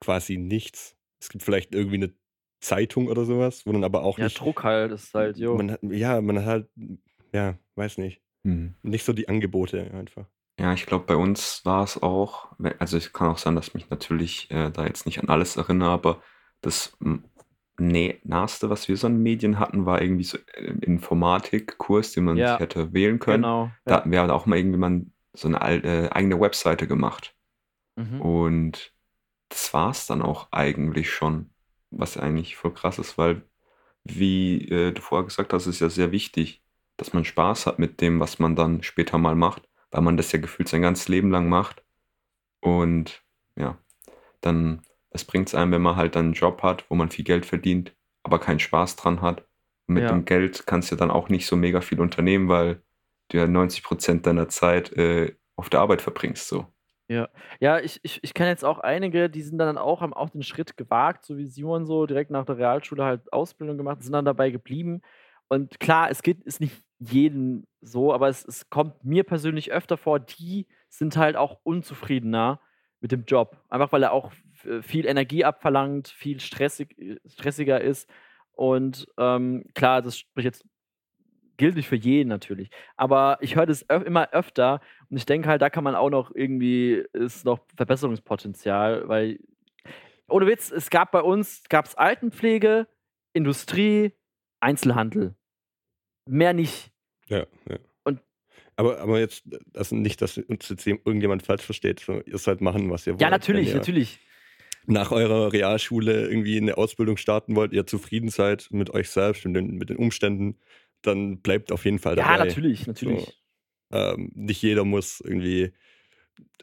quasi nichts. Es gibt vielleicht irgendwie eine Zeitung oder sowas, wo dann aber auch ja, nicht. Ja, Druck halt ist halt, jo. Man hat, ja, man hat halt, ja, weiß nicht. Mhm. Nicht so die Angebote einfach. Ja, ich glaube, bei uns war es auch, also es kann auch sein, dass ich mich natürlich äh, da jetzt nicht an alles erinnere, aber das Naheste, was wir so an Medien hatten, war irgendwie so ein Informatikkurs, den man Ja, sich hätte wählen können. genau. Da Ja. hatten wir halt auch mal irgendwie mal so eine al- äh, eigene Webseite gemacht. Mhm. Und das war es dann auch eigentlich schon, was eigentlich voll krass ist, weil, wie äh, du vorher gesagt hast, ist ja sehr wichtig, dass man Spaß hat mit dem, was man dann später mal macht, weil man das ja gefühlt sein ganzes Leben lang macht. Und ja, dann, was bringt es einem, wenn man halt dann einen Job hat, wo man viel Geld verdient, aber keinen Spaß dran hat? Und mit Ja. dem Geld kannst du dann auch nicht so mega viel unternehmen, weil du ja 90 Prozent deiner Zeit äh, auf der Arbeit verbringst. So. Ja, ja, ich, ich, ich kenne jetzt auch einige, die sind dann auch, haben auch den Schritt gewagt, so wie Simon so, direkt nach der Realschule halt Ausbildung gemacht, sind dann dabei geblieben. Und klar, es geht, ist nicht jeden so, aber es, es kommt mir persönlich öfter vor, die sind halt auch unzufriedener mit dem Job. Einfach weil er auch viel Energie abverlangt, viel stressig, stressiger ist. Und ähm, klar, das spricht jetzt gilt nicht für jeden natürlich. Aber ich höre das öf immer öfter und ich denke halt, da kann man auch noch irgendwie, ist noch Verbesserungspotenzial, weil, ohne Witz, es gab bei uns, gab es Altenpflege, Industrie, Einzelhandel. Mehr nicht. Ja, ja. Und- aber, aber jetzt, also nicht, dass uns jetzt irgendjemand falsch versteht. So, ihr sollt machen, was ihr wollt. Ja, natürlich, natürlich. Nach eurer Realschule irgendwie eine Ausbildung starten wollt, ihr zufrieden seid mit euch selbst und den, mit den Umständen, dann bleibt auf jeden Fall dabei. Ja, natürlich, natürlich. So, ähm, nicht jeder muss irgendwie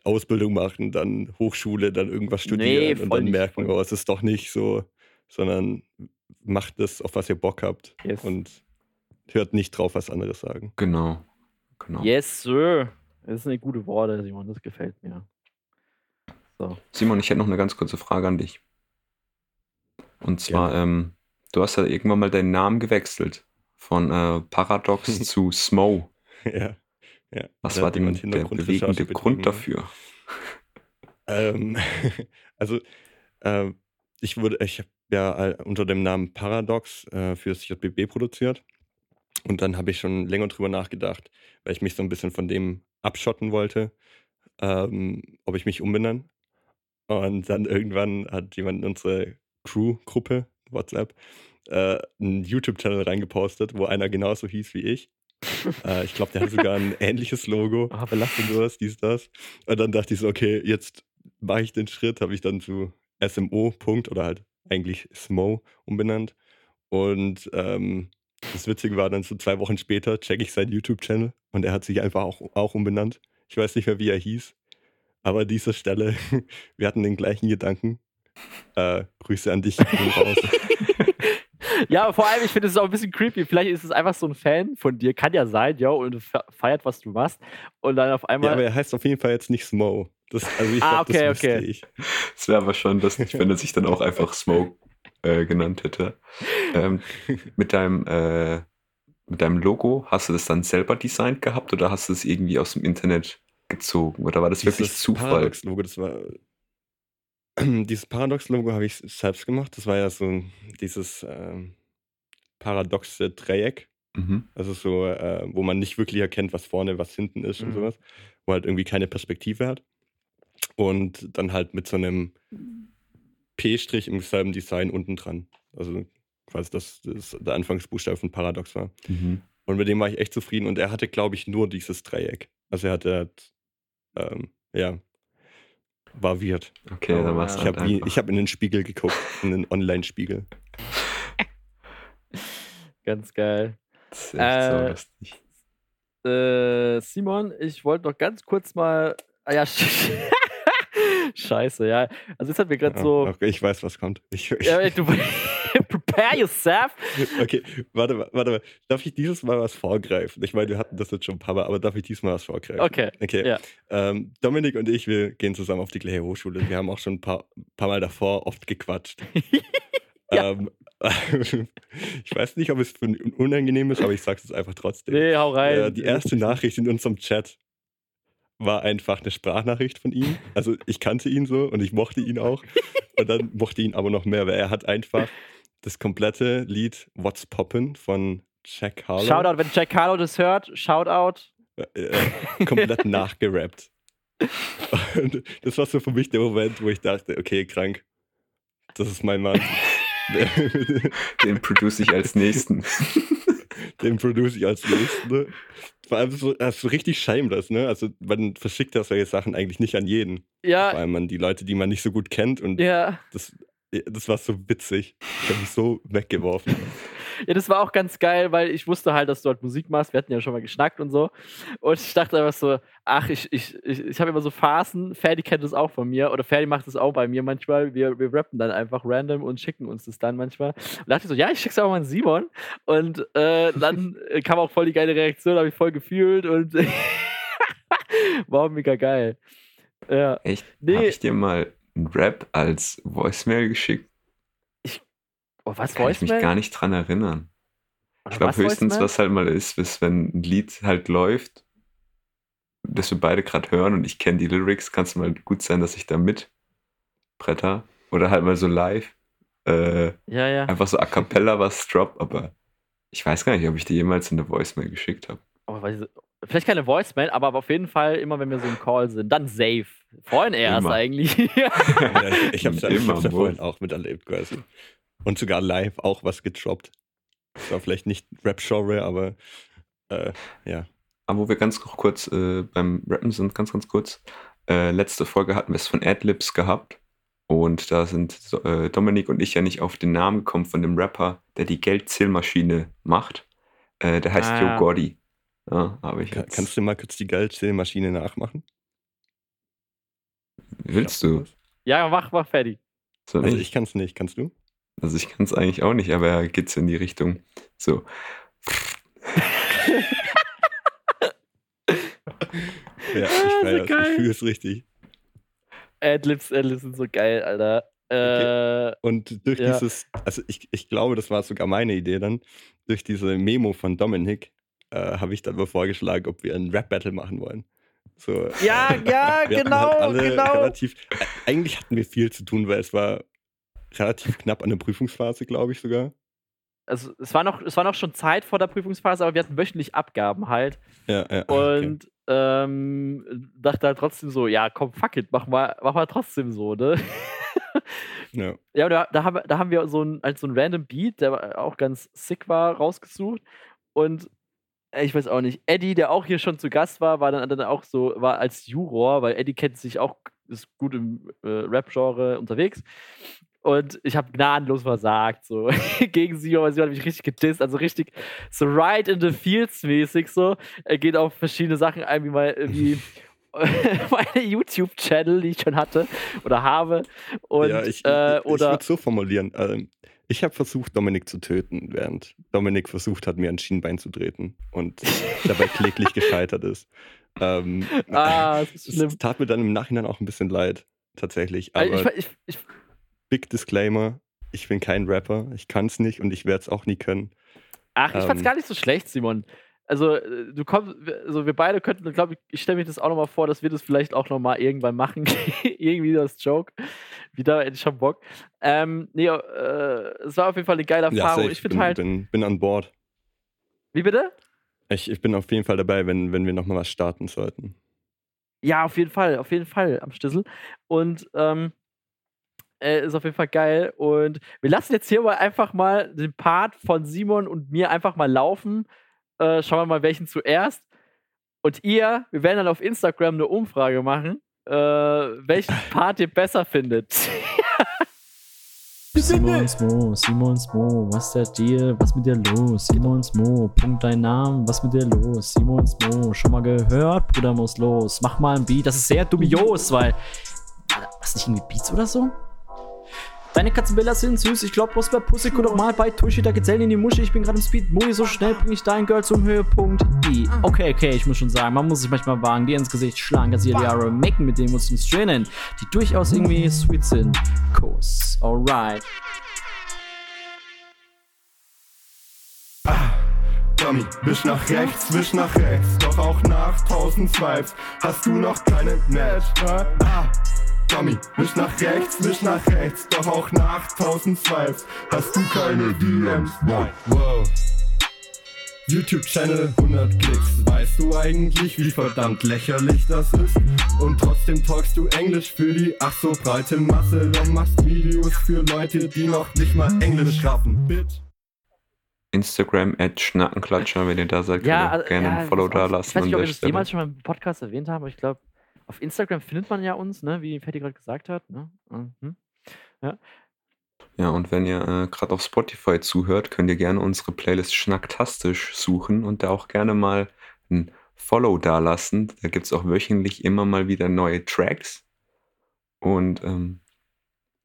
Ausbildung machen, dann Hochschule, dann irgendwas studieren und voll dann nicht, merken, oh, es ist doch nicht so, sondern macht das, auf was ihr Bock habt Yes. und hört nicht drauf, was andere sagen. Genau. genau. Yes, Sir. Das sind gute Worte, Simon, das gefällt mir. So. Simon, ich hätte noch eine ganz kurze Frage an dich. Und zwar, ähm, du hast ja irgendwann mal deinen Namen gewechselt von äh, Paradox *laughs* zu Smo. ja. ja. Was Da war denn der bewegende Grund ne? dafür? Ähm, *laughs* also, ähm, ich wurde, ich habe ja äh, unter dem Namen Paradox äh, fürs JBB produziert. Und dann habe ich schon länger drüber nachgedacht, weil ich mich so ein bisschen von dem abschotten wollte, ähm, ob ich mich umbenenne. Und dann irgendwann hat jemand in unsere Crew-Gruppe, WhatsApp, äh, einen YouTube-Channel reingepostet, wo einer genauso hieß wie ich. *laughs* äh, ich glaube, der hat sogar ein ähnliches Logo Ah, Belastung. und sowas, dies, das. Und dann dachte ich so, okay, jetzt mache ich den Schritt, habe ich dann zu SMO. Punkt oder halt eigentlich SMO umbenannt. Und ähm, das Witzige war dann so zwei Wochen später, checke ich seinen YouTube-Channel und er hat sich einfach auch, auch umbenannt. Ich weiß nicht mehr, wie er hieß. Aber an dieser Stelle, *laughs* wir hatten den gleichen Gedanken. Äh, Grüße an dich. *laughs* Ja, aber vor allem, ich finde es auch ein bisschen creepy. Vielleicht ist es einfach so ein Fan von dir. Kann ja sein, ja, und fe- feiert, was du machst. Und dann auf ja, einmal. aber er heißt auf jeden Fall jetzt nicht Smo. Das, also ich Ah, glaub, das okay, wüsste okay. ich. Es wäre aber schon lustig, wenn er sich dann auch einfach Smoke äh, genannt hätte. Ähm, *laughs* mit, deinem, äh, mit deinem Logo, hast du das dann selber designt gehabt oder hast du es irgendwie aus dem Internet gezogen? Oder war das wirklich Dieses Zufall? Paradox-Logo, das war. *clears throat* Dieses Paradox-Logo habe ich selbst gemacht. Das war ja so dieses ähm, paradoxe Dreieck. Mhm. Also so, äh, wo man nicht wirklich erkennt, was vorne, was hinten ist und Mhm. sowas. wo halt irgendwie keine Perspektive hat. Und dann halt mit so einem P-Strich im selben Design unten dran. Also quasi das, das der Anfangsbuchstabe von Paradox war. Mhm. Und mit dem war ich echt zufrieden. Und er hatte, glaube ich, nur dieses Dreieck. Also er hatte, halt, ähm, ja, war weird. Okay, dann Oh, war's ja. Ich halt habe einfach. hab in den Spiegel geguckt, in den Online-Spiegel. Ganz geil. Das ist echt so Äh, lustig. Äh, Simon, ich wollte noch ganz kurz mal. Ah ja, *laughs* Scheiße, ja. Also jetzt hat mir gerade Ja, so. okay, ich weiß, was kommt. Ich, ich, Ja, du, *laughs* prepare yourself. okay, warte mal, warte mal. Darf ich dieses Mal was vorgreifen? Ich meine, wir hatten das jetzt schon ein paar Mal, aber darf ich diesmal was vorgreifen? Okay. Okay. Ja. Ähm, Dominik und ich, wir gehen zusammen auf die gleiche Hochschule. Wir haben auch schon ein paar, paar Mal davor oft gequatscht. *laughs* Ja. ähm, *laughs* ich weiß nicht, ob es für unangenehm ist, aber ich sag's jetzt einfach trotzdem. Nee, hau rein. Äh, die erste Nachricht in unserem Chat war einfach eine Sprachnachricht von ihm. Also ich kannte ihn so und ich mochte ihn auch. *laughs* Und dann mochte ihn aber noch mehr, weil er hat einfach das komplette Lied What's Poppin' von Jack Harlow Shoutout, wenn Jack Carlo das hört. Shoutout. äh, äh, komplett *laughs* nachgerappt. Und das war so für mich der Moment, wo ich dachte, okay, krank. Das ist mein Mann. *laughs* Den produce ich als nächsten. *laughs* Den produce ich als nächsten. Ne? Vor allem so, das ist so richtig shameless, ne? Also man verschickt ja solche Sachen eigentlich nicht an jeden. Vor Ja, allem an die Leute, die man nicht so gut kennt. Und ja. das, das war so witzig. Ich habe mich so weggeworfen. Ja, das war auch ganz geil, weil ich wusste halt, dass du halt Musik machst. Wir hatten ja schon mal geschnackt und so. Und ich dachte einfach so, ach, ich, ich, ich, ich habe immer so Phasen. Ferdi kennt das auch von mir. Oder Ferdi macht das auch bei mir manchmal. Wir, wir rappen dann einfach random und schicken uns das dann manchmal. Und dachte ich so, ja, ich schick's auch mal an Simon. Und äh, dann äh, kam auch voll die geile Reaktion, habe ich voll gefühlt und *laughs* war auch mega geil. Ja. Echt? Nee. Habe ich dir mal einen Rap als Voicemail geschickt? Oh, was Kann ich mich gar nicht dran erinnern. Oder Ich glaube höchstens, Voicemail? was halt mal ist, ist, wenn ein Lied halt läuft, das wir beide gerade hören und ich kenne die Lyrics, kann es mal gut sein, dass ich da mit bretter oder halt mal so live äh, Ja, ja. einfach so a cappella was drop, aber ich weiß gar nicht, ob ich dir jemals eine Voicemail geschickt habe. Oh, ich- vielleicht keine Voicemail, aber auf jeden Fall immer, wenn wir so im Call sind, dann safe. Vorhin erst eigentlich. *laughs* Ja, ich habe es ja, Immer, hab's ja vorhin auch miterlebt quasi. Und sogar live auch was gedroppt. Das war vielleicht nicht Rap-Genre, aber äh, ja. Aber wo wir ganz kurz äh, beim Rappen sind, ganz, ganz kurz. Äh, letzte Folge hatten wir es von Adlibs gehabt. Und da sind äh, Dominik und ich ja nicht auf den Namen gekommen von dem Rapper, der die Geldzählmaschine macht. Äh, der heißt Ah. Joe Gotti. Ja, habe ich jetzt. Kannst du mal kurz die Geldzählmaschine nachmachen? Willst du ja, mach, mach fertig. So Also ich kann es nicht. Kannst du? Also ich kann es eigentlich auch nicht, aber er geht in die Richtung. So. *laughs* Ja, Ah, ich, so das. geil. ich fühle es richtig. Adlibs, Adlibs sind so geil, Alter. Äh, Und durch Ja. dieses, also ich, ich glaube, das war sogar meine Idee dann, durch diese Memo von Dominik äh, habe ich dann mal vorgeschlagen, ob wir ein Rap-Battle machen wollen. So, Ja, äh, ja, *laughs* genau, halt alle genau. Relativ, äh, eigentlich hatten wir viel zu tun, weil es war relativ knapp an der Prüfungsphase, glaube ich sogar. also es war, noch, es war noch schon Zeit vor der Prüfungsphase, aber wir hatten wöchentlich Abgaben halt. Ja, ja. okay. Und ähm, dachte halt trotzdem so, ja, komm, fuck it, mach mal, mach mal trotzdem so, ne? *laughs* Ja. Ja, und da, da, haben, wir- da haben wir so ein, halt so ein random Beat, der auch ganz sick war, rausgesucht. Und ich weiß auch nicht, Eddie, der auch hier schon zu Gast war, war dann, dann auch so, war als Juror, weil Eddie kennt sich auch, ist gut im äh, Rap-Genre unterwegs. Und ich habe gnadenlos versagt, so *laughs* gegen sie, aber sie hat mich richtig gedisst, also richtig so right in the fields mäßig so. Er geht auf verschiedene Sachen ein, wie mal wie *laughs* meine YouTube-Channel, die ich schon hatte oder habe. Und, ja, ich, äh, ich, oder ich würde so formulieren. Ähm, ich habe versucht, Dominik zu töten, während Dominik versucht hat, mir ein Schienbein zu treten und dabei kläglich *laughs* gescheitert ist. Ähm, Ah, das ist *laughs* es schlimm. tat mir dann im Nachhinein auch ein bisschen leid, tatsächlich. Aber Also ich, ich, ich, Big Disclaimer, ich bin kein Rapper, ich kann es nicht und ich werde es auch nie können. ach, ich fand's Ähm. gar nicht so schlecht, Simon. Also, äh, du kommst, also wir beide könnten, glaube ich, ich stelle mir das auch nochmal vor, dass wir das vielleicht auch nochmal irgendwann machen. *laughs* Irgendwie das Joke. Wieder hätte ich schon Bock. Ähm, nee, äh, es war auf jeden Fall eine geile Erfahrung. safe, ich finde bin, halt. bin, bin an Bord. Wie bitte? Ich, ich bin auf jeden Fall dabei, wenn, wenn wir nochmal was starten sollten. Ja, auf jeden Fall, auf jeden Fall am Schlüssel. Und ähm, äh, ist auf jeden Fall geil. Und wir lassen jetzt hier mal einfach mal den Part von Simon und mir einfach mal laufen. Äh, schauen wir mal, welchen zuerst. Und ihr, wir werden dann auf Instagram eine Umfrage machen, äh, welchen *laughs* Part ihr besser findet. Simons Mo, Simons Mo, was ist der Deal? Was mit dir los? Simons Mo, Punkt dein Namen, was mit dir los? Simons Mo, schon mal gehört? Bruder muss los. Mach mal ein Beat, das ist sehr dubios, weil. Was nicht irgendwie Beats oder so? Deine Katzenbilder sind süß, ich glaub bloß bei Pussy, guck doch mal bei Tuschi, da geht's in die Muschi, ich bin gerade im Speed, Mui, so schnell bring ich dein Girl zum Höhepunkt. I. Okay, okay, ich muss schon sagen, man muss sich manchmal wagen, die ins Gesicht schlagen, dass ihr die Jahre machen, mit dem uns uns trainen, die durchaus irgendwie sweet sind. Kuss, alright. Dummy, wisch nach rechts, wisch nach rechts, doch auch nach tausend Swipes hast du noch keine Match. ne? Ah, Dummy, wisch nach rechts, wisch nach rechts, doch auch nach tausend Swipes hast du keine DMs. Wow, wow. YouTube-Channel 100 Klicks. Weißt du eigentlich, wie verdammt lächerlich das ist? Und trotzdem talkst du Englisch für die ach so breite Masse. Du machst Videos für Leute, die noch nicht mal Englisch schaffen. Bitch. Instagram at Schnackenklatscher, wenn ihr da seid, könnt ihr also, gerne ja, ein Follow da lassen. Ich weiß nicht, ob wir das jemals schon mal im Podcast erwähnt haben, aber ich glaube, auf Instagram findet man ja uns, ne, wie Fatty gerade gesagt hat. Ne? Mhm. Ja, und wenn ihr äh, gerade auf Spotify zuhört, könnt ihr gerne unsere Playlist Schnacktastisch suchen und da auch gerne mal ein Follow dalassen. Da gibt es auch wöchentlich immer mal wieder neue Tracks. Und ähm,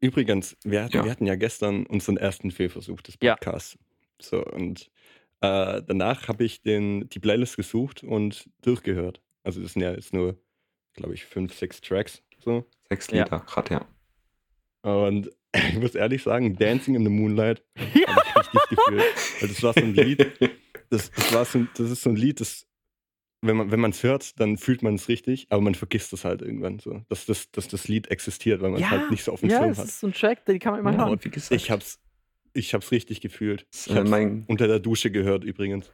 Übrigens, wir hatten, Ja. wir hatten ja gestern unseren ersten Fehlversuch des Ja. Podcasts. So, und äh, danach habe ich den, die Playlist gesucht und durchgehört. Also das sind ja jetzt nur, glaube ich, fünf, sechs Tracks. So. sechs Ja. Lieder, gerade ja. Und *laughs* ich muss ehrlich sagen, Dancing in the Moonlight *laughs* Ja. habe ich richtig gefühlt. Weil das war so ein Lied, das, das, war so, ein- das ist so ein Lied, das, wenn man wenn es hört, dann fühlt man es richtig, aber man vergisst es halt irgendwann so, dass das, dass das Lied existiert, weil man es Ja, halt nicht so auf dem Ja, Schirm es hat. ist so ein Track, den kann man immer Ja, hören. und wie gesagt, Ich hab's, ich hab's richtig gefühlt. das, Ich äh, hab's mein, unter der Dusche gehört übrigens.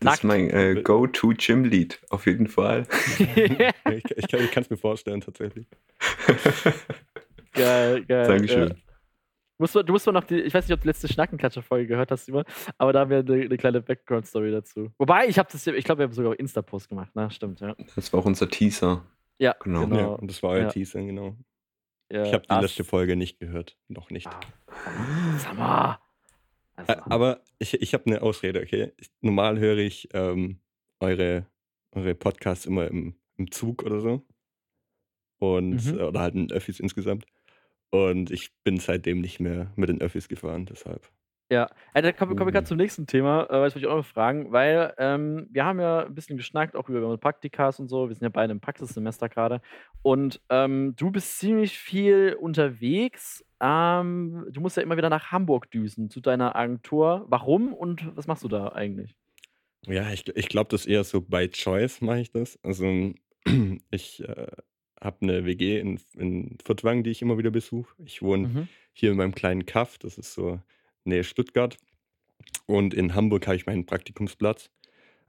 Das ist mein äh, Go-To-Gym-Lied, auf jeden Fall. *laughs* Ich, ich, kann, ich kann es mir vorstellen, tatsächlich. *laughs* geil, geil. Dankeschön. Ja. Musst du, du musst mal noch die, ich weiß nicht, ob du die letzte Schnackenklatscher-Folge gehört hast, Simon, aber da haben wir eine, eine kleine Background-Story dazu. Wobei, ich habe das, ich glaube, wir haben sogar auch Insta-Post gemacht, ne? Stimmt, ja. Das war auch unser Teaser. Ja, Genau. genau. Ja, und das war euer Ja. Teaser, genau. Ja, Ich habe die letzte Folge nicht gehört. Noch nicht. Ah, Sag mal. Also, Aber ich, ich habe eine Ausrede, okay? Normal höre ich ähm, eure, eure Podcasts immer im, im Zug oder so. Und, Mhm. oder halt in Öffis insgesamt. Und ich bin seitdem nicht mehr mit den Öffis gefahren, deshalb. Ja, äh, dann kommen, kommen wir gerade Mhm. zum nächsten Thema, äh, wollte ich auch noch fragen, weil ähm, wir haben ja ein bisschen geschnackt, auch über Praktikas und so. Wir sind ja beide im Praxissemester gerade. Und ähm, du bist ziemlich viel unterwegs. Ähm, du musst ja immer wieder nach Hamburg düsen zu deiner Agentur. Warum und was machst du da eigentlich? Ja, ich, ich glaube, das ist eher so by choice mache ich das. Also *clears throat* ich äh, habe eine WG in, in Furtwangen, die ich immer wieder besuche. Ich wohne Mhm. hier in meinem kleinen Kaff, das ist so Nähe Stuttgart. Und in Hamburg habe ich meinen Praktikumsplatz.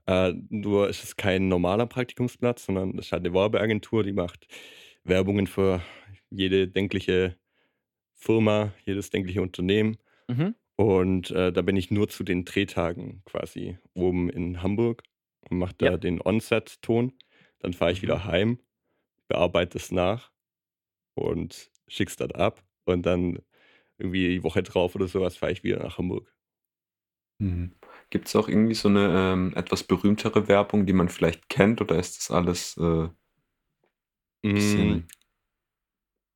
Äh, nur ist es kein normaler Praktikumsplatz, sondern es ist halt eine Werbeagentur, die macht Werbungen für jede denkliche Firma, jedes denkliche Unternehmen. Mhm. Und äh, da bin ich nur zu den Drehtagen quasi oben in Hamburg und mache da Ja. den On-Set-Ton. Dann fahre ich wieder heim, bearbeite es nach und schick's dann ab. Und dann irgendwie die Woche drauf oder sowas fahre ich wieder nach Hamburg. Mhm. Gibt es auch irgendwie so eine ähm, etwas berühmtere Werbung, die man vielleicht kennt, oder ist das alles äh, bisschen. Mm,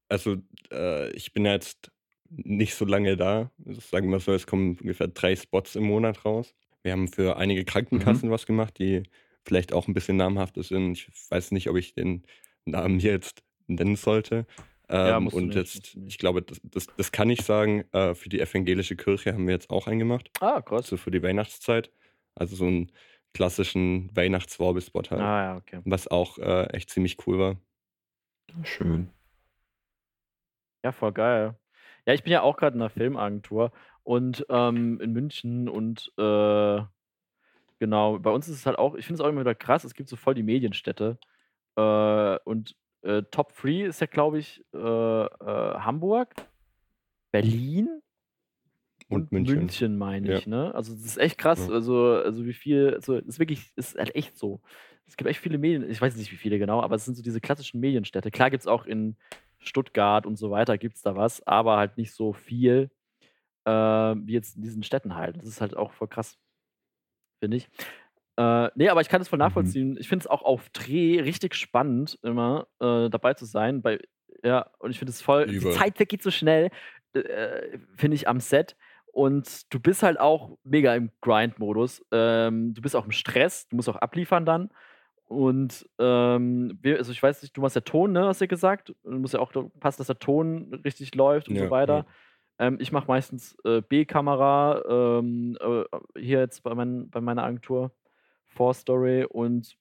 Also äh, ich bin ja jetzt nicht so lange da. Also, sagen wir mal so, es kommen ungefähr drei Spots im Monat raus. Wir haben für einige Mhm. Krankenkassen was gemacht, die vielleicht auch ein bisschen namhafter sind. Ich weiß nicht, ob ich den Namen hier jetzt nennen sollte. Ja, Ähm, und nicht, jetzt, musst du nicht. ich glaube, das, das, das kann ich sagen, äh, für die evangelische Kirche haben wir jetzt auch einen gemacht. Ah, krass. Also für die Weihnachtszeit. Also so einen klassischen Weihnachtswerbespot halt. Ah, ja, okay. Was auch äh, echt ziemlich cool war. Schön. Ja, voll geil. Ja, ich bin ja auch gerade in einer Filmagentur und ähm, in München und äh, genau, bei uns ist es halt auch, ich finde es auch immer wieder krass, es gibt so voll die Medienstädte Äh, und äh, Top 3 ist ja, glaube ich, äh, äh, Hamburg, Berlin Und München. München, meine Ja. ich, ne? Also das ist echt krass. Ja. Also, also wie viel, also ist wirklich, ist halt echt so. Es gibt echt viele Medien, ich weiß nicht, wie viele genau, aber es sind so diese klassischen Medienstädte. Klar gibt es auch in Stuttgart und so weiter, gibt es da was, aber halt nicht so viel äh, wie jetzt in diesen Städten halt. Das ist halt auch voll krass, finde ich. Äh, nee, aber ich kann es voll Mhm. nachvollziehen. Ich finde es auch auf Dreh richtig spannend, immer äh, dabei zu sein. Bei, ja, und ich finde es voll. Die Überall. Zeit vergeht so schnell, äh, finde ich, am Set. Und du bist halt auch mega im Grind-Modus. Ähm, du bist auch im Stress, du musst auch abliefern dann. Und ähm, also ich weiß nicht, du machst ja Ton, ne, hast du ja gesagt. Du musst ja auch passen, dass der Ton richtig läuft und Ja, so weiter. ja. Ähm, ich mache meistens äh, B-Kamera, ähm, äh, hier jetzt bei, mein, bei meiner Agentur, Story und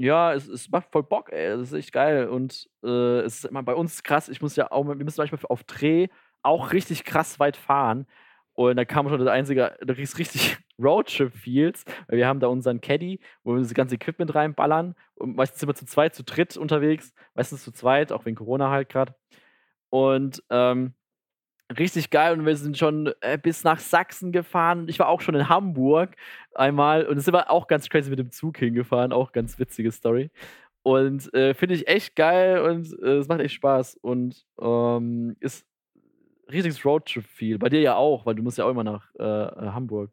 ja, es, es macht voll Bock, ey. Das ist echt geil. Und äh, es ist immer bei uns krass. Ich muss ja auch, wir müssen manchmal auf Dreh auch richtig krass weit fahren. Und da kam schon das einzige, da kriegst richtig *laughs* Roadtrip-Feels. Weil wir haben da unseren Caddy, wo wir das ganze Equipment reinballern. Und meistens sind wir zu zweit, zu dritt unterwegs. Meistens zu zweit, auch wegen Corona halt gerade. Und ähm, richtig geil. Und wir sind schon äh, bis nach Sachsen gefahren. Ich war auch schon in Hamburg einmal. Und es sind wir auch ganz crazy mit dem Zug hingefahren. Auch ganz witzige Story. Und äh, finde ich echt geil und äh, es macht echt Spaß. Und ähm, ist riesiges Roadtrip-Feel. Bei dir ja auch, weil du musst ja auch immer nach äh, äh, Hamburg.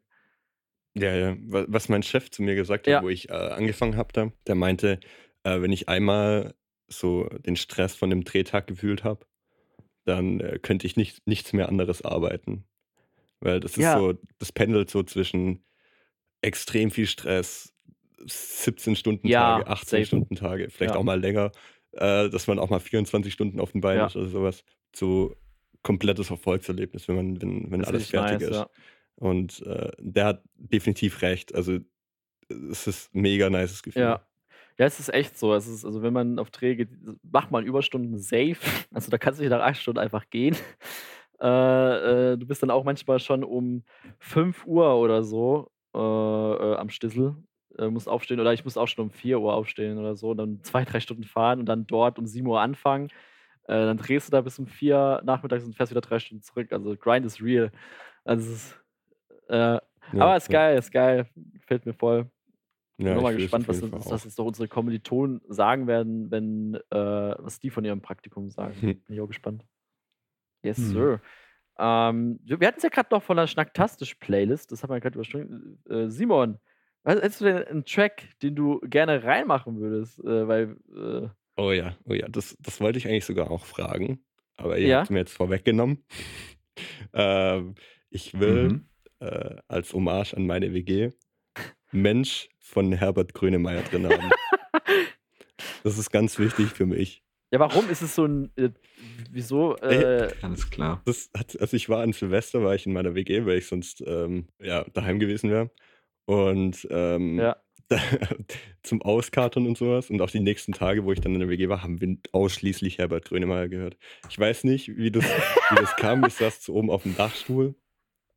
Ja, ja. Wa- Was mein Chef zu mir gesagt hat, Ja. wo ich äh, angefangen habe, da, der meinte, äh, wenn ich einmal so den Stress von dem Drehtag gefühlt habe, dann äh, könnte ich nicht, nichts mehr anderes arbeiten. Weil das ist Ja. so, das pendelt so zwischen extrem viel Stress, 17 Stunden Ja, Tage, 18 safe. Stunden Tage, vielleicht Ja. auch mal länger, äh, dass man auch mal 24 Stunden auf den Beinen Ja. ist oder sowas. So komplettes Erfolgserlebnis, wenn man, wenn, wenn Das alles fertig nice, ist. ja. Und äh, der hat definitiv recht. Also es ist ein mega nices Gefühl. Ja. Ja, es ist echt so. Es ist, also wenn man auf Dreh geht, macht man Überstunden safe. *laughs* Also da kannst du nicht nach acht Stunden einfach gehen. *laughs* Äh, äh, du bist dann auch manchmal schon um 5 Uhr oder so äh, äh, am Stissel. Äh, musst aufstehen, oder ich muss auch schon um 4 Uhr aufstehen oder so, dann zwei, drei Stunden fahren und dann dort um 7 Uhr anfangen. Äh, dann drehst du da bis um 4 nachmittags und fährst wieder drei Stunden zurück. Also Grind ist real. Also es ist, Ja, aber ist ja. geil, ist geil. Gefällt mir voll. Ich Ja, bin mal gespannt, was, uns, was jetzt doch unsere Kommilitonen sagen werden, wenn, äh, was die von ihrem Praktikum sagen. Hm. *laughs* Bin ich auch gespannt. Yes, Hm. sir. Ähm, wir wir hatten es ja gerade noch von der Schnacktastisch-Playlist, das haben wir gerade übersprungen. Äh, Simon, was- hättest du denn einen Track, den du gerne reinmachen würdest? Äh, weil, äh, Oh ja, oh ja, das, das wollte ich eigentlich sogar auch fragen. Aber ihr Ja. habt mir jetzt vorweggenommen. *laughs* ähm, ich will Mhm. äh, als Hommage an meine WG Mensch von Herbert Grönemeyer drin haben. *laughs* das ist ganz wichtig für mich. ja, warum ist es so ein, äh, wieso? Äh, Alles klar. Das hat, also ich war an Silvester, war ich in meiner WG, weil ich sonst ähm, ja, daheim gewesen wäre. Und ähm, ja, da, *laughs* zum Auskatern und sowas. Und auch die nächsten Tage, wo ich dann in der WG war, haben wir ausschließlich Herbert Grönemeyer gehört. Ich weiß nicht, wie das, wie das kam. Ich saß so oben auf dem Dachstuhl,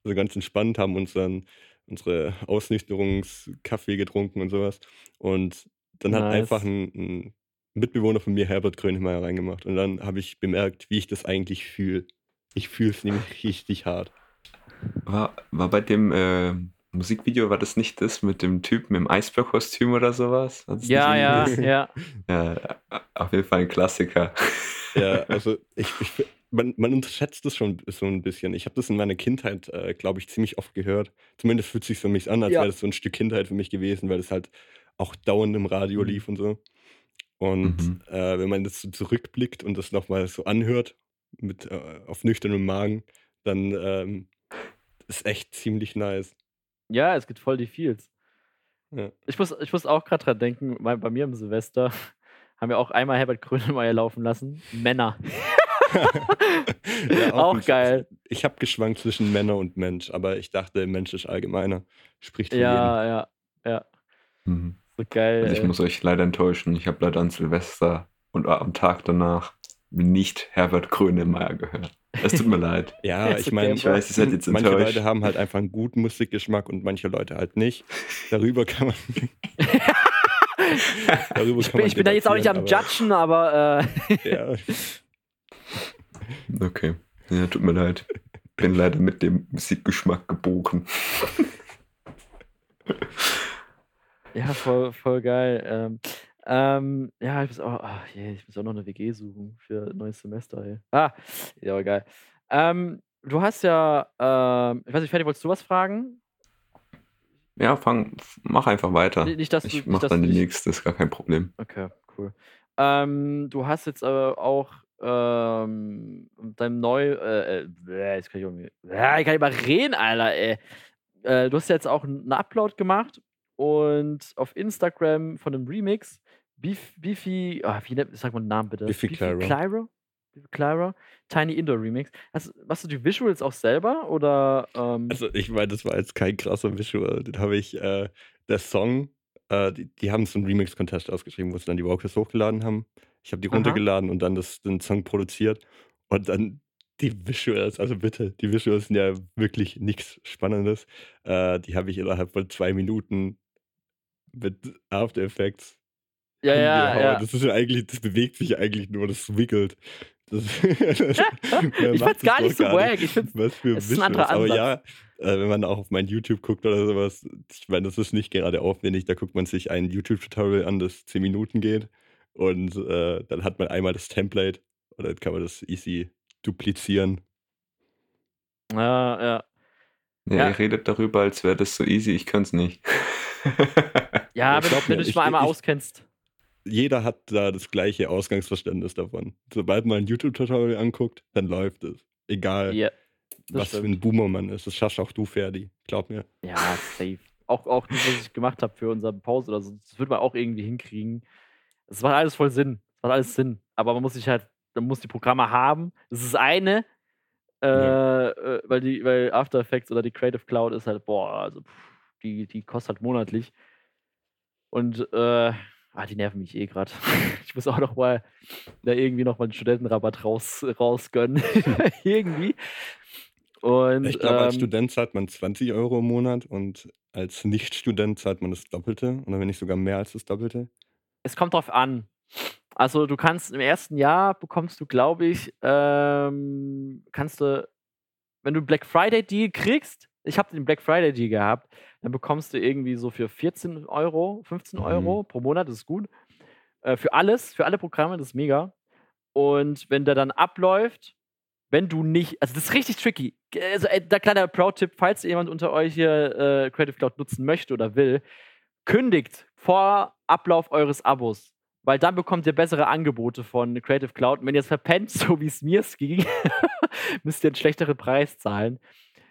also ganz entspannt, haben uns dann unsere Ausnüchterungskaffee getrunken und sowas. Und dann hat Nice. einfach ein, ein Mitbewohner von mir Herbert Grönemeyer reingemacht. Und dann habe ich bemerkt, wie ich das eigentlich fühle. Ich fühle es nämlich *laughs* richtig hart. War, war bei dem äh, Musikvideo, war das nicht das mit dem Typen im Eisbärkostüm oder sowas? Ja, ja, ja. Ja, auf jeden Fall ein Klassiker. Ja, *laughs* also ich, ich, man, man unterschätzt das schon so ein bisschen. Ich habe das in meiner Kindheit, äh, glaube ich, ziemlich oft gehört. Zumindest fühlt es sich für mich an, als Ja. wäre das so ein Stück Kindheit für mich gewesen, weil es halt auch dauernd im Radio Mhm. lief und so. Und Mhm. äh, wenn man das so zurückblickt und das nochmal so anhört, mit, äh, auf nüchternem Magen, dann ähm, ist echt ziemlich nice. Ja, es gibt voll die Feels. Ja. Ich, muss, ich muss auch gerade dran denken, bei, bei mir im Silvester *laughs* haben wir auch einmal Herbert Grönemeyer laufen lassen. Männer. *laughs* Ja, Auch ein- geil. Ich habe geschwankt zwischen Männer und Mensch, aber ich dachte, Mensch ist allgemeiner. Spricht für jeden. Ja, ja, ja. Mhm. So geil. Also ich ey. muss euch leider enttäuschen. Ich habe leider an Silvester und am Tag danach nicht Herbert Grönemeyer gehört. Es tut mir leid. *laughs* Ja, ich meine, Ich weiß, ihr seid jetzt manche enttäuscht. Leute haben halt einfach einen guten Musikgeschmack und manche Leute halt nicht. Darüber kann man. *laughs* Darüber Ich kann bin, man ich bin da jetzt auch nicht am debattieren, Judgen, aber äh, aber- Ja. Okay. Ja, tut mir leid. Bin leider mit dem Musikgeschmack geboren. ja, voll, voll geil. Ähm, ähm, ja, ich muss auch, ach, je, ich muss auch noch eine WG suchen für neues Semester. Ey. Ah, ja, aber geil. Ähm, du hast ja, ähm, ich weiß nicht, Ferdi, wolltest du was fragen? Ja, fang, mach einfach weiter. Nicht- nicht, dass du- ich nicht, mach dass dann die nächste, ist gar kein Problem. Okay, cool. Ähm, du hast jetzt aber auch ähm, deinem neu, äh, äh, jetzt kann ich irgendwie, bäh, ich kann nicht mal reden, Alter, ey. Äh, du hast jetzt auch einen Upload gemacht und auf Instagram von einem Remix, Beef, Beefy, ah, wie nennt, sag mal den Namen bitte. Beefy. Clyro? Beefy Clyro? Tiny Indoor Remix. Hast, machst du die Visuals auch selber oder? Ähm, Also ich meine, das war jetzt kein krasser Visual. Den habe ich, äh, der Song, äh, die, die haben so einen Remix-Contest ausgeschrieben, wo sie dann die Vocals hochgeladen haben. Ich habe die Aha. runtergeladen und dann das, den Song produziert. Und dann die Visuals, also bitte, die Visuals sind ja wirklich nichts Spannendes. Äh, die habe ich innerhalb von zwei Minuten mit After Effects ja, ja, ja. Das ist ja eigentlich, das bewegt sich eigentlich nur, das wickelt. Das, *laughs* Ich find's gar nicht so gar wack. Ich find's, was für Es ist ein anderer Visuals. Aber Ansatz. ja, äh, wenn man auch auf mein YouTube guckt oder sowas, ich meine, das ist nicht gerade aufwendig. Da guckt man sich ein YouTube-Tutorial an, das 10 Minuten geht. Und äh, dann hat man einmal das Template und dann kann man das easy duplizieren. ja, ja. Ja, Ja. ihr redet darüber, als wäre das so easy. Ich könnte es nicht. *laughs* Ja, Ich wenn, wenn du dich ich- mal einmal ich- auskennst. Jeder hat da das gleiche Ausgangsverständnis davon. Sobald man ein YouTube-Tutorial anguckt, dann läuft es. Egal, Ja, das was für stimmt. ein Boomer man ist. Das schaffst auch du, Ferdi. Glaub mir. Ja, safe. Auch, auch das, was ich gemacht habe für unsere Pause oder so, das wird man auch irgendwie hinkriegen. Es macht alles voll Sinn. Es macht alles Sinn. Aber man muss sich halt, man muss die Programme haben. Das ist eine, äh, Ja. äh, weil die, weil After Effects oder die Creative Cloud ist halt, boah, also pff, die, die kostet halt monatlich. Und äh, ah, die nerven mich eh gerade. *laughs* Ich muss auch noch mal da irgendwie noch mal einen Studentenrabatt raus, rausgönnen. *laughs* irgendwie. Und Ich glaube, als ähm, Student zahlt man 20 Euro im Monat und als Nicht-Student zahlt man das Doppelte oder wenn nicht sogar mehr als das Doppelte. Es kommt drauf an. Also du kannst im ersten Jahr bekommst du, glaube ich, ähm, kannst du, wenn du einen Black Friday Deal kriegst, ich habe den Black Friday Deal gehabt, dann bekommst du irgendwie so für 14 Euro, 15 Mhm. Euro pro Monat, das ist gut. Äh, für alles, für alle Programme, das ist mega. Und wenn der dann abläuft, wenn du nicht, also das ist richtig tricky. Also äh, der kleine Pro-Tipp, falls jemand unter euch hier äh, Creative Cloud nutzen möchte oder will, kündigt vor Ablauf eures Abos, weil dann bekommt ihr bessere Angebote von Creative Cloud. Und wenn ihr es verpennt, *laughs* so wie es mir es ging, *laughs* müsst ihr einen schlechteren Preis zahlen.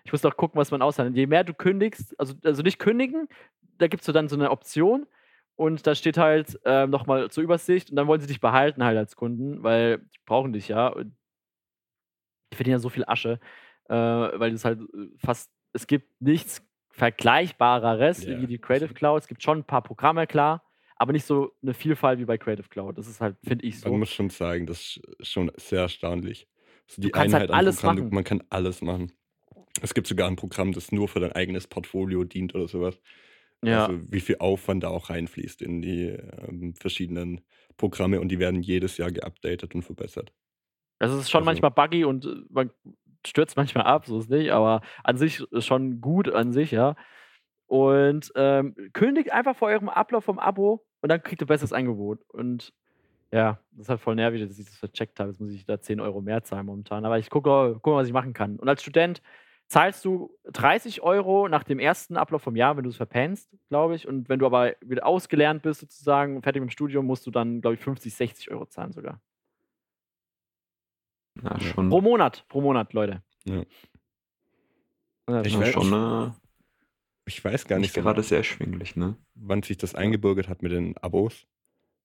Ich muss doch gucken, was man aushandelt. Je mehr du kündigst, also, also nicht kündigen, da gibt es dann so eine Option und da steht halt ähm, nochmal zur Übersicht und dann wollen sie dich behalten halt als Kunden, weil die brauchen dich ja. Und die verdienen ja so viel Asche, äh, weil es halt äh, fast, es gibt nichts Vergleichbareres Ja, wie die Creative Cloud. Es gibt schon ein paar Programme, klar, aber nicht so eine Vielfalt wie bei Creative Cloud. Das ist halt, finde ich so. Man muss schon sagen, das ist schon sehr erstaunlich. Also die kannst halt Einheit an alles Programm, machen. man kann alles machen. Es gibt sogar ein Programm, das nur für dein eigenes Portfolio dient oder sowas. ja. Also wie viel Aufwand da auch reinfließt in die ähm, verschiedenen Programme und die werden jedes Jahr geupdatet und verbessert. Also es ist schon Also- manchmal buggy und äh, man stürzt manchmal ab, so ist nicht, aber an sich ist schon gut an sich, ja. Und ähm, kündigt einfach vor eurem Ablauf vom Abo und dann kriegt ihr besseres Angebot. Und ja, das ist halt voll nervig, dass ich das vercheckt habe. Jetzt muss ich da 10 Euro mehr zahlen momentan. Aber ich gucke, gucke was ich machen kann. Und als Student zahlst du 30 Euro nach dem ersten Ablauf vom Jahr, wenn du es verpennst, glaube ich. Und wenn du aber wieder ausgelernt bist, sozusagen, fertig mit dem Studium, musst du dann, glaube ich, 50, 60 Euro zahlen sogar. Ja, schon. Pro Monat, pro Monat, Leute. Ja. Ich weiß- schon äh, Ich weiß gar nicht nicht, gerade sehr erschwinglich, ne? wann sich das eingebürgert hat mit den Abos.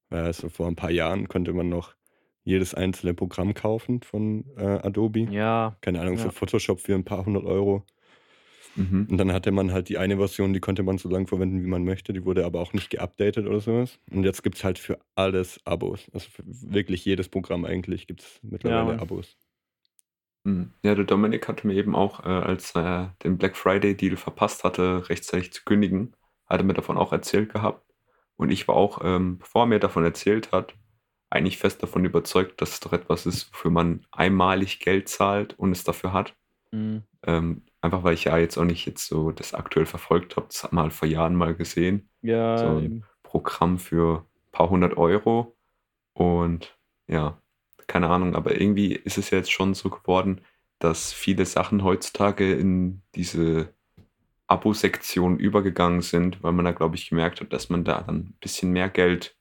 Also vor ein paar Jahren konnte man noch jedes einzelne Programm kaufen von äh, Adobe. Ja, Keine Ahnung, so Ja. Photoshop für ein paar hundert Euro. Mhm. Und dann hatte man halt die eine Version, die konnte man so lange verwenden, wie man möchte. Die wurde aber auch nicht geupdatet oder sowas. Und jetzt gibt es halt für alles Abos. Also für wirklich jedes Programm eigentlich gibt es mittlerweile Mann. Abos. Mhm. Ja, der Dominik hatte mir eben auch, äh, als er den Black Friday Deal verpasst hatte, rechtzeitig zu kündigen, hatte mir davon auch erzählt gehabt. Und ich war auch, ähm, bevor er mir davon erzählt hat, eigentlich fest davon überzeugt, dass es doch etwas ist, wofür man einmalig Geld zahlt und es dafür hat. Mhm. Ähm, einfach weil ich ja jetzt auch nicht jetzt so das aktuell verfolgt habe, das hat man halt vor Jahren mal gesehen. Ja, So ein eben. Programm für ein paar hundert Euro. Und ja, keine Ahnung, aber irgendwie ist es ja jetzt schon so geworden, dass viele Sachen heutzutage in diese Abo-Sektion übergegangen sind, weil man da, glaube ich, gemerkt hat, dass man da dann ein bisschen mehr Geld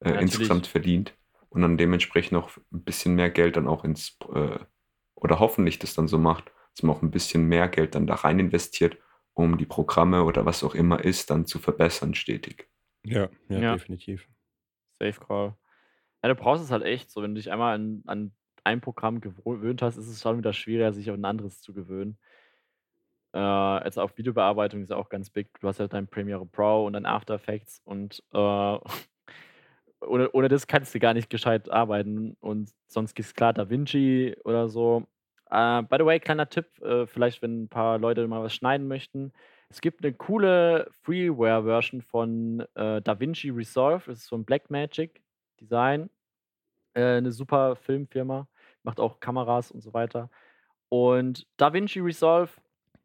äh, insgesamt verdient und dann dementsprechend auch ein bisschen mehr Geld dann auch ins, äh, oder hoffentlich das dann so macht, dass man auch ein bisschen mehr Geld dann da rein investiert, um die Programme oder was auch immer ist, dann zu verbessern stetig. Ja, ja, Ja. definitiv. Safe Call. Ja, du brauchst es halt echt so. Wenn du dich einmal an, an ein Programm gewöhnt hast, ist es schon wieder schwieriger, sich an ein anderes zu gewöhnen. Äh, jetzt auch Videobearbeitung ist auch ganz big. Du hast halt dein Premiere Pro und dein After Effects und äh, *laughs* ohne, ohne das kannst du gar nicht gescheit arbeiten. Und sonst ist klar DaVinci oder so. Äh, by the way, kleiner Tipp, äh, vielleicht wenn ein paar Leute mal was schneiden möchten. Es gibt eine coole Freeware-Version von äh, DaVinci Resolve. Das ist ein Blackmagic Design. Äh, eine super Filmfirma. Macht auch Kameras und so weiter. Und DaVinci Resolve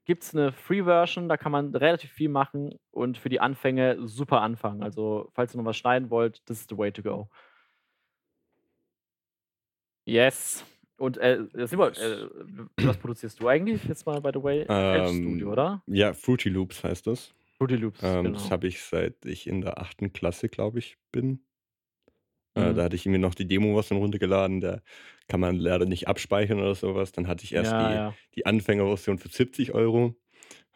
gibt es eine Free-Version, da kann man relativ viel machen und für die Anfänge super anfangen. Also, falls ihr noch was schneiden wollt, das ist the way to go. Yes. Und äh, Simon, äh, was produzierst du eigentlich jetzt mal, by the way? FL Studio, Ähm, oder? Ja, Fruity Loops heißt das. Fruity Loops, Ähm, genau. Das habe ich seit ich in der achten Klasse, glaube ich, bin. Äh, Mhm. da hatte ich mir noch die Demo-Version runtergeladen. Da kann man leider nicht abspeichern oder sowas. Dann hatte ich erst ja, die, ja. die Anfängerversion für 70 Euro.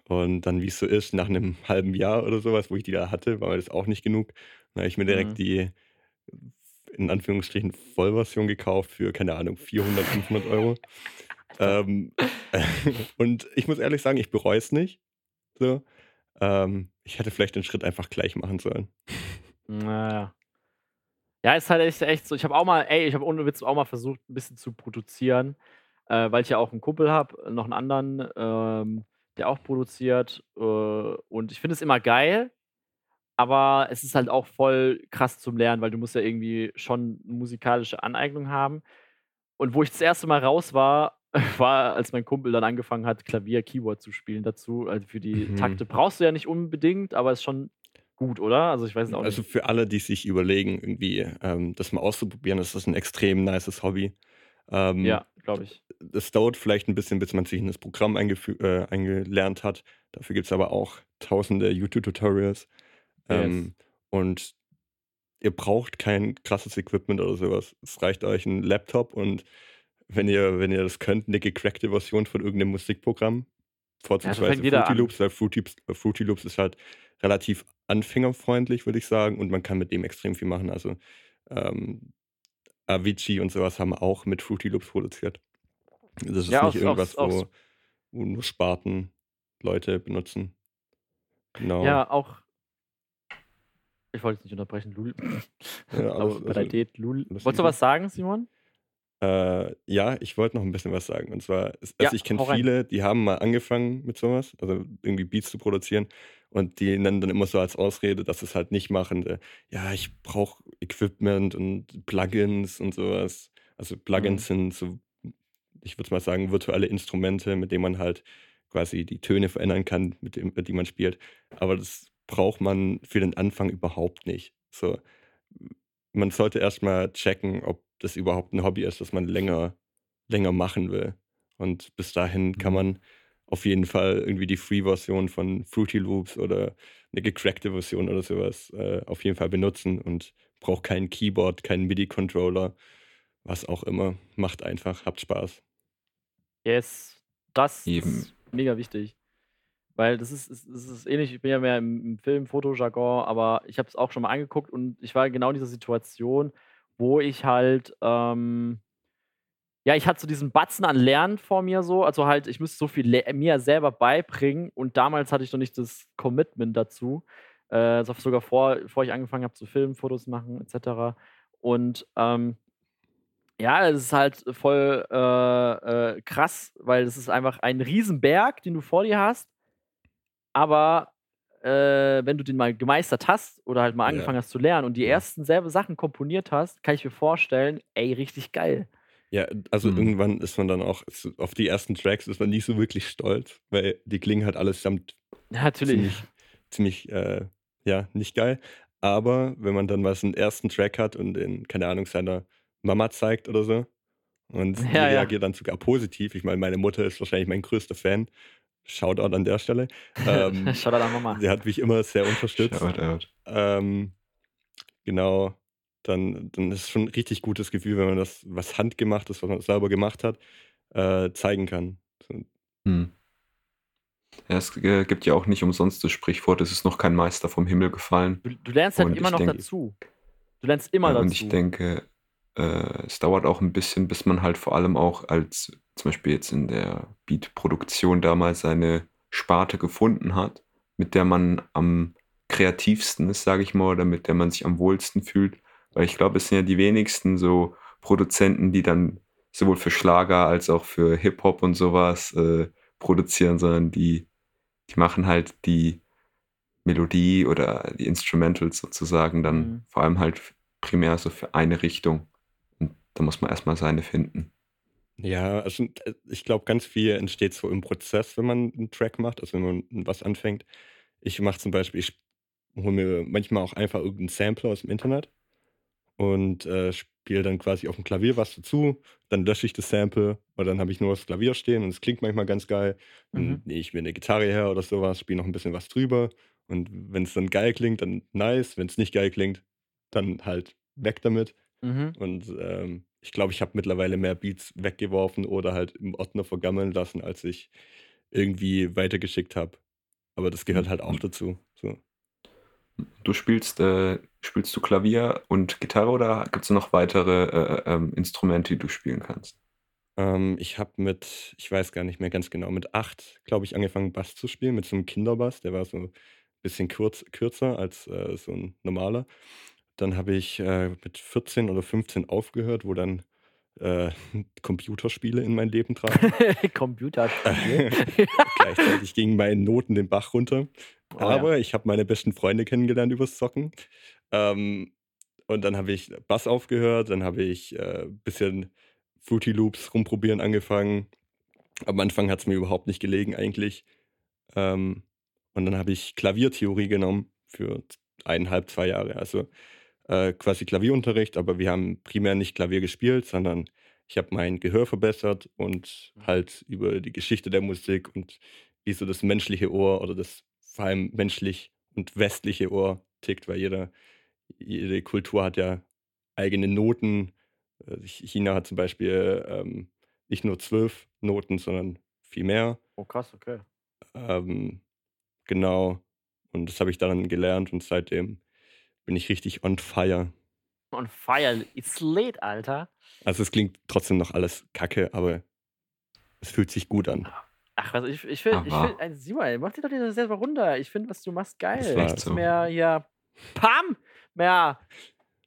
Und dann, wie es so ist, nach einem *laughs* halben Jahr oder sowas, wo ich die da hatte, war mir das auch nicht genug. Dann habe ich mir direkt Mhm. die, in Anführungsstrichen, Vollversion gekauft für, keine Ahnung, 400, 500 Euro. *laughs* Ähm, *laughs* und ich muss ehrlich sagen, ich bereue es nicht. So. Ähm, ich hätte vielleicht den Schritt einfach gleich machen sollen. Naja. Ja, ist halt echt, echt so. Ich habe auch mal, ey, ich habe ohne Witz auch mal versucht, ein bisschen zu produzieren, äh, weil ich ja auch einen Kumpel habe, noch einen anderen, ähm, der auch produziert. Äh, und ich finde es immer geil, aber es ist halt auch voll krass zum Lernen, weil du musst ja irgendwie schon musikalische Aneignung haben. Und wo ich das erste Mal raus war, *laughs* war, als mein Kumpel dann angefangen hat, Klavier, Keyboard zu spielen dazu. Also für die Mhm. Takte brauchst du ja nicht unbedingt, aber ist schon gut, oder? Also ich weiß es auch Also nicht. für alle, die sich überlegen, irgendwie ähm, das mal auszuprobieren, ist das ein extrem nices Hobby. Ähm, Ja, glaube ich. Das dauert vielleicht ein bisschen, bis man sich in das Programm äh, eingelernt hat. Dafür gibt es aber auch tausende YouTube-Tutorials. Ähm, und ihr braucht kein krasses Equipment oder sowas. Es reicht euch ein Laptop und wenn ihr, wenn ihr das könnt, eine gecrackte Version von irgendeinem Musikprogramm. Vorzugsweise jeder Fruity. Loops, weil Fruity, Fruity Loops ist halt relativ anfängerfreundlich, würde ich sagen, und man kann mit dem extrem viel machen. Also ähm, Avicii und sowas haben auch mit Fruity Loops produziert. Das ist Ja, nicht aus- irgendwas, aus- wo, aus- wo nur Sparten Leute benutzen. Genau. Ja, auch. Ich wollte es nicht unterbrechen, Lul. *laughs* Ja, *laughs* Aber bei der also, Date Lul. Wolltest du was sagen, Simon? Äh, ja, ich wollte noch ein bisschen was sagen. Und zwar, es- Ja, also ich kenne hau rein. viele, die haben mal angefangen mit sowas, also irgendwie Beats zu produzieren. Und die nennen dann immer so als Ausrede, dass es halt nicht machen. äh, Ja, ich brauche Equipment und Plugins und sowas. Also Plugins sind so, ich würde mal sagen, virtuelle Instrumente, mit denen man halt quasi die Töne verändern kann, mit, dem, mit die man spielt. Aber das braucht man für den Anfang überhaupt nicht. So, man sollte erstmal checken, ob das überhaupt ein Hobby ist, das man länger, länger machen will. Und bis dahin kann Mhm. man auf jeden Fall irgendwie die Free-Version von Fruity Loops oder eine gecrackte Version oder sowas äh, auf jeden Fall benutzen und braucht kein Keyboard, keinen MIDI-Controller, was auch immer. Macht einfach, habt Spaß. Yes. Das Eben. ist mega wichtig. Weil das ist, ist, ist, ist ähnlich, ich bin ja mehr im, im Film, Fotojargon, aber ich habe es auch schon mal angeguckt und ich war genau in dieser Situation, wo ich halt, ähm, ja, ich hatte so diesen Batzen an Lernen vor mir so, also halt, ich müsste so viel mir selber beibringen und damals hatte ich noch nicht das Commitment dazu, äh, also sogar vor, bevor ich angefangen habe zu filmen, Fotos machen etc. Und ähm, ja, es ist halt voll äh, äh, krass, weil es ist einfach ein Riesenberg, den du vor dir hast. Aber äh, wenn du den mal gemeistert hast oder halt mal Ja. angefangen hast zu lernen und die Ja. ersten selber Sachen komponiert hast, kann ich mir vorstellen, ey, richtig geil. Ja, also Mhm. irgendwann ist man dann auch, auf die ersten Tracks ist man nicht so wirklich stolz, weil die klingen halt allesamt Ja, natürlich. ziemlich, ziemlich, äh, ja, nicht geil. Aber wenn man dann mal so einen ersten Track hat und den, keine Ahnung, seiner Mama zeigt oder so und *laughs* die Ja, ja. reagiert dann sogar positiv. Ich meine, meine Mutter ist wahrscheinlich mein größter Fan. Shoutout an der Stelle. Ähm, Schau da mal. sie hat mich immer sehr unterstützt. Shoutout. Ähm, genau, dann, dann ist es schon ein richtig gutes Gefühl, wenn man das, was handgemachtes, was man selber gemacht hat, äh, zeigen kann. Hm. Ja, es äh, gibt ja auch nicht umsonst das Sprichwort, es ist noch kein Meister vom Himmel gefallen. Du, du lernst halt Und immer noch denke- dazu. Du lernst immer Ja, dazu. und ich denke, äh, es dauert auch ein bisschen, bis man halt vor allem auch als zum Beispiel jetzt in der Beat-Produktion damals eine Sparte gefunden hat, mit der man am kreativsten ist, sage ich mal, oder mit der man sich am wohlsten fühlt. Weil ich glaube, es sind ja die wenigsten so Produzenten, die dann sowohl für Schlager als auch für Hip-Hop und sowas äh, produzieren, sondern die, die machen halt die Melodie oder die Instrumentals sozusagen dann Mhm. vor allem halt primär so für eine Richtung. Und da muss man erstmal seine finden. Ja, also ich glaube, ganz viel entsteht so im Prozess, wenn man einen Track macht, also wenn man was anfängt. Ich mache zum Beispiel, ich hole mir manchmal auch einfach irgendeinen Sampler aus dem Internet und äh, spiele dann quasi auf dem Klavier was dazu, dann lösche ich das Sample und dann habe ich nur das Klavier stehen und es klingt manchmal ganz geil. Dann Mhm. nehme ich mir eine Gitarre her oder sowas, spiele noch ein bisschen was drüber und wenn es dann geil klingt, dann nice, wenn es nicht geil klingt, dann halt weg damit. Mhm. Und ähm, ich glaube, ich habe mittlerweile mehr Beats weggeworfen oder halt im Ordner vergammeln lassen, als ich irgendwie weitergeschickt habe. Aber das gehört halt auch Mhm. dazu. So. Du spielst, äh, spielst du Klavier und Gitarre oder gibt es noch weitere äh, ähm, Instrumente, die du spielen kannst? Ähm, ich habe mit, ich weiß gar nicht mehr ganz genau, mit acht, glaube ich, angefangen, Bass zu spielen, mit so einem Kinderbass. Der war so ein bisschen kurz, kürzer als äh, so ein normaler. Dann habe ich äh, mit 14 oder 15 aufgehört, wo dann äh, *laughs* Computerspiele in mein Leben traten. *laughs* Computerspiel. *laughs* Gleichzeitig gingen meine Noten den Bach runter. Oh ja. Aber ich habe meine besten Freunde kennengelernt übers Zocken. Ähm, und dann habe ich Bass aufgehört, dann habe ich ein äh, bisschen Fruity Loops rumprobieren angefangen. Am Anfang hat es mir überhaupt nicht gelegen eigentlich. Ähm, und dann habe ich Klaviertheorie genommen für eineinhalb, zwei Jahre. Also äh, quasi Klavierunterricht, aber wir haben primär nicht Klavier gespielt, sondern ich habe mein Gehör verbessert und halt über die Geschichte der Musik und wie so das menschliche Ohr oder das vor allem menschlich und westliche Ohr tickt, weil jeder, jede Kultur hat ja eigene Noten. Äh, China hat zum Beispiel ähm, nicht nur zwölf Noten, sondern viel mehr. oh, krass, okay. Ähm, genau. Und das habe ich dann gelernt und seitdem bin ich richtig on fire. On fire. It's late, Alter. Also es klingt trotzdem noch alles kacke, aber es fühlt sich gut an. Ach, was, ich, ich finde, find, also, Simon, mach dir doch das selber runter. Ich finde, was du machst, geil. Das war Nichts so. mehr hier, Pam, mehr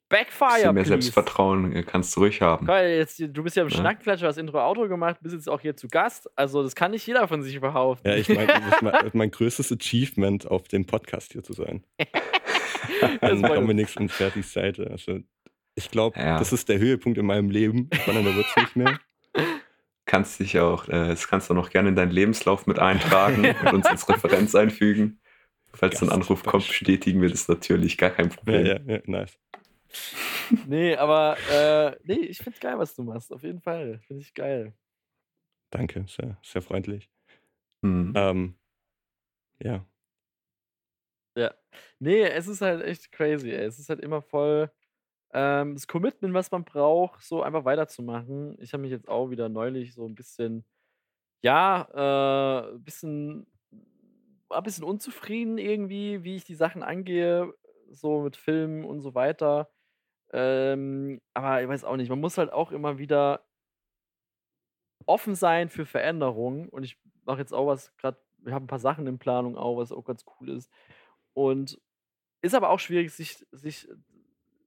Backfire, Bisschen mehr please. Selbstvertrauen äh, kannst du ruhig haben. Geil, jetzt, du bist ja im Ja. Schnackklatscher, hast Intro-Outro gemacht, bist jetzt auch hier zu Gast. Also, das kann nicht jeder von sich behaupten. Ja, ich meine, das ist mein, *laughs* mein größtes Achievement auf dem Podcast hier zu sein. *laughs* *laughs* An. Dominiks und Fertis Seite. Also ich glaube, Ja. das ist der Höhepunkt in meinem Leben. Spannender wird es nicht mehr. *laughs* Kannst dich auch, äh, das kannst du noch gerne in deinen Lebenslauf mit eintragen *laughs* und uns als Referenz einfügen. Falls ein Anruf kommt, bestätigen wir das natürlich, gar kein Ja, Problem. ja, ja, nice. Nee, aber äh, nee, ich find's geil, was du machst. Auf jeden Fall. Finde ich geil. Danke, sehr, sehr freundlich. Hm. Ähm, ja, Nee, es ist halt echt crazy, ey. Es ist halt immer voll ähm, das Commitment, was man braucht, so einfach weiterzumachen. Ich habe mich jetzt auch wieder neulich so ein bisschen, ja, äh, ein bisschen, ein bisschen unzufrieden irgendwie, wie ich die Sachen angehe, so mit Filmen und so weiter. Ähm, aber ich weiß auch nicht, man muss halt auch immer wieder offen sein für Veränderungen. Und ich mache jetzt auch was, gerade, wir haben ein paar Sachen in Planung auch, was auch ganz cool ist. Und ist aber auch schwierig, sich, sich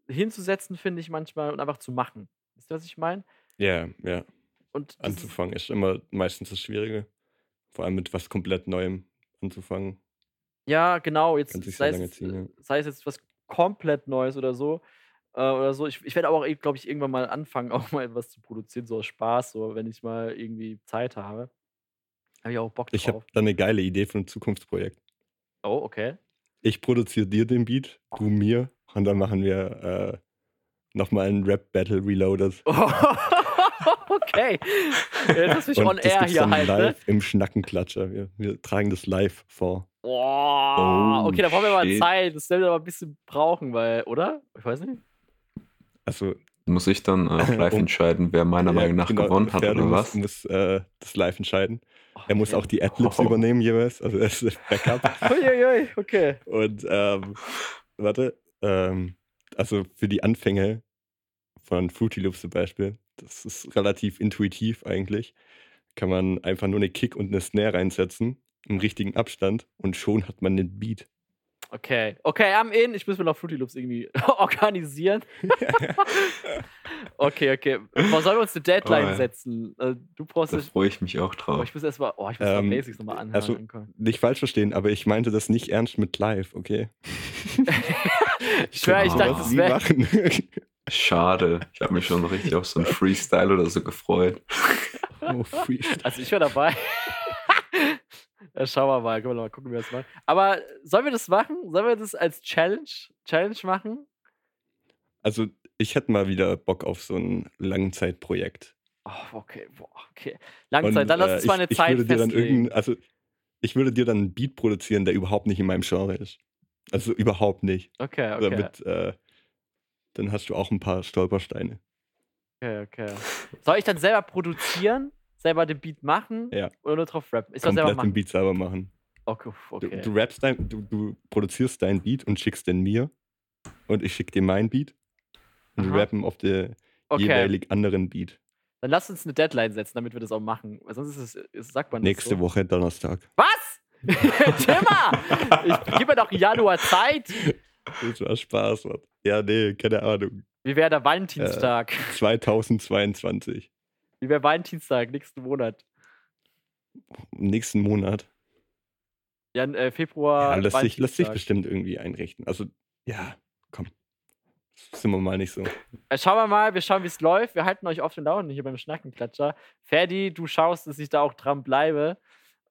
hinzusetzen, finde ich manchmal, und einfach zu machen. Wisst ihr, was ich meine? ja, ja. Und Anzufangen ist immer meistens das Schwierige. Vor allem mit was komplett Neuem anzufangen. Ja, genau. Jetzt sei lange es, ziehen, ja. sei es jetzt was komplett Neues oder so. Äh, oder so. Ich, ich werde aber auch, glaube ich, irgendwann mal anfangen, *laughs* auch mal etwas zu produzieren, so aus Spaß, so wenn ich mal irgendwie Zeit habe. Habe ich auch Bock Ich habe drauf. da eine geile Idee für ein Zukunftsprojekt. Oh, okay. Ich produziere dir den Beat, du mir, und dann machen wir äh, nochmal einen Rap-Battle Reloaded. *laughs* okay. Hast du mich Und on das air hier halt, ne? live im Schnackenklatscher. Wir, wir tragen das live vor. Boah. Oh, okay, da brauchen wir mal shit. Zeit. Das werden wir aber ein bisschen brauchen, weil, oder? Ich weiß nicht. Also Muss ich dann äh, live *laughs* Um- entscheiden, wer meiner ja, Meinung nach genau, gewonnen hat Ferdi oder muss, was? muss äh, das live entscheiden. Er muss auch die Adlibs Oh. übernehmen jeweils. Also er ist Backup. *laughs* Uiuiui, okay. Und ähm, warte, ähm, also für die Anfänge von Fruity Loops zum Beispiel, das ist relativ intuitiv eigentlich. Kann man einfach nur eine Kick und eine Snare reinsetzen im richtigen Abstand und schon hat man den Beat. Okay. Okay, am in. Ich muss mir noch Fruity Loops irgendwie *laughs* organisieren. *laughs* Okay, okay. Wo sollen wir uns eine Deadline Oh, ja. setzen? Äh, Du brauchst Da das. freue ich mich auch Oh, drauf. ich muss erstmal. Oh, ich muss Ähm, mal Basics nochmal anhören. also-. Nicht falsch verstehen, aber ich meinte das nicht ernst mit live, okay? *laughs* ich schwöre, ich Oh, dachte, das wäre. machen. Schade. Ich habe mich schon richtig auf so einen Freestyle oder so gefreut. oh, Freestyle. Also ich wäre dabei. Ja, schauen wir mal. Können wir mal gucken, wie wir das machen. Aber sollen wir das machen? Sollen wir das als Challenge, Challenge machen? Also ich hätte mal wieder Bock auf so ein Langzeitprojekt. Oh, okay, boah, okay. Langzeit, dann lass äh, uns mal eine ich, ich Zeit würde dir dann irgendein, also ich würde dir dann einen Beat produzieren, der überhaupt nicht in meinem Genre ist. Also überhaupt nicht. Okay, okay. Damit, äh, dann hast du auch ein paar Stolpersteine. Okay, okay. Soll ich dann selber produzieren? Selber den Beat machen? Ja. Oder nur drauf rappen? Ich soll selber Komplett den machen. Beat selber machen. Okay, Du, okay. du rappst dein, du, du produzierst deinen Beat und schickst den mir und ich schick dir meinen Beat und wir rappen auf der okay. jeweilig anderen Beat. Dann lass uns eine Deadline setzen, damit wir das auch machen. Weil sonst ist es, ist, sagt man das Nächste so. Woche Donnerstag. Was? *laughs* *laughs* Timmer! Ich gebe mir doch Januar Zeit. Das war Spaß, Mann. Ja, nee, keine Ahnung. Wie wäre der Valentinstag? 2022. Wie wäre Valentinstag nächsten Monat? Im nächsten Monat. Ja, äh, Februar. Ja, lässt, sich, lässt sich bestimmt irgendwie einrichten. Also, ja, komm. Sind wir mal nicht so. Äh, Schauen wir mal, wir schauen, wie es läuft. Wir halten euch auf den Laufenden hier beim Schnackenklatscher. Ferdi, du schaust, dass ich da auch dran bleibe.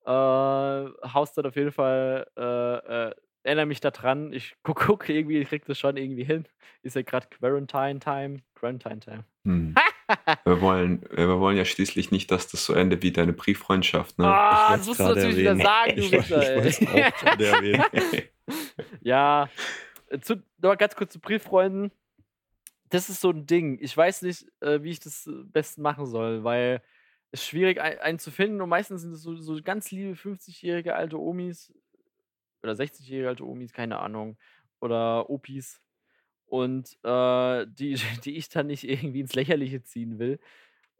Äh, haust dann auf jeden Fall, äh, äh, erinnere mich da dran. Ich guck, guck irgendwie, ich krieg das schon irgendwie hin. Ist ja gerade Quarantine Time. Quarantine Time. Hm. *laughs* wir, wollen, wir wollen ja schließlich nicht, dass das so endet wie deine Brieffreundschaft. Ne? Ah, das musst du gerade natürlich wieder sagen, erwähnen. du Wichser, erwähnen. Ja, zu, noch ganz kurz zu Brieffreunden. Das ist so ein Ding. Ich weiß nicht, äh, wie ich das besten machen soll, weil es ist schwierig, ein- einen zu finden. Und meistens sind es so, so ganz liebe 50-jährige alte Omis oder 60-jährige alte Omis, keine Ahnung, oder Opis. Und äh, die, *laughs* die ich dann nicht irgendwie ins Lächerliche ziehen will.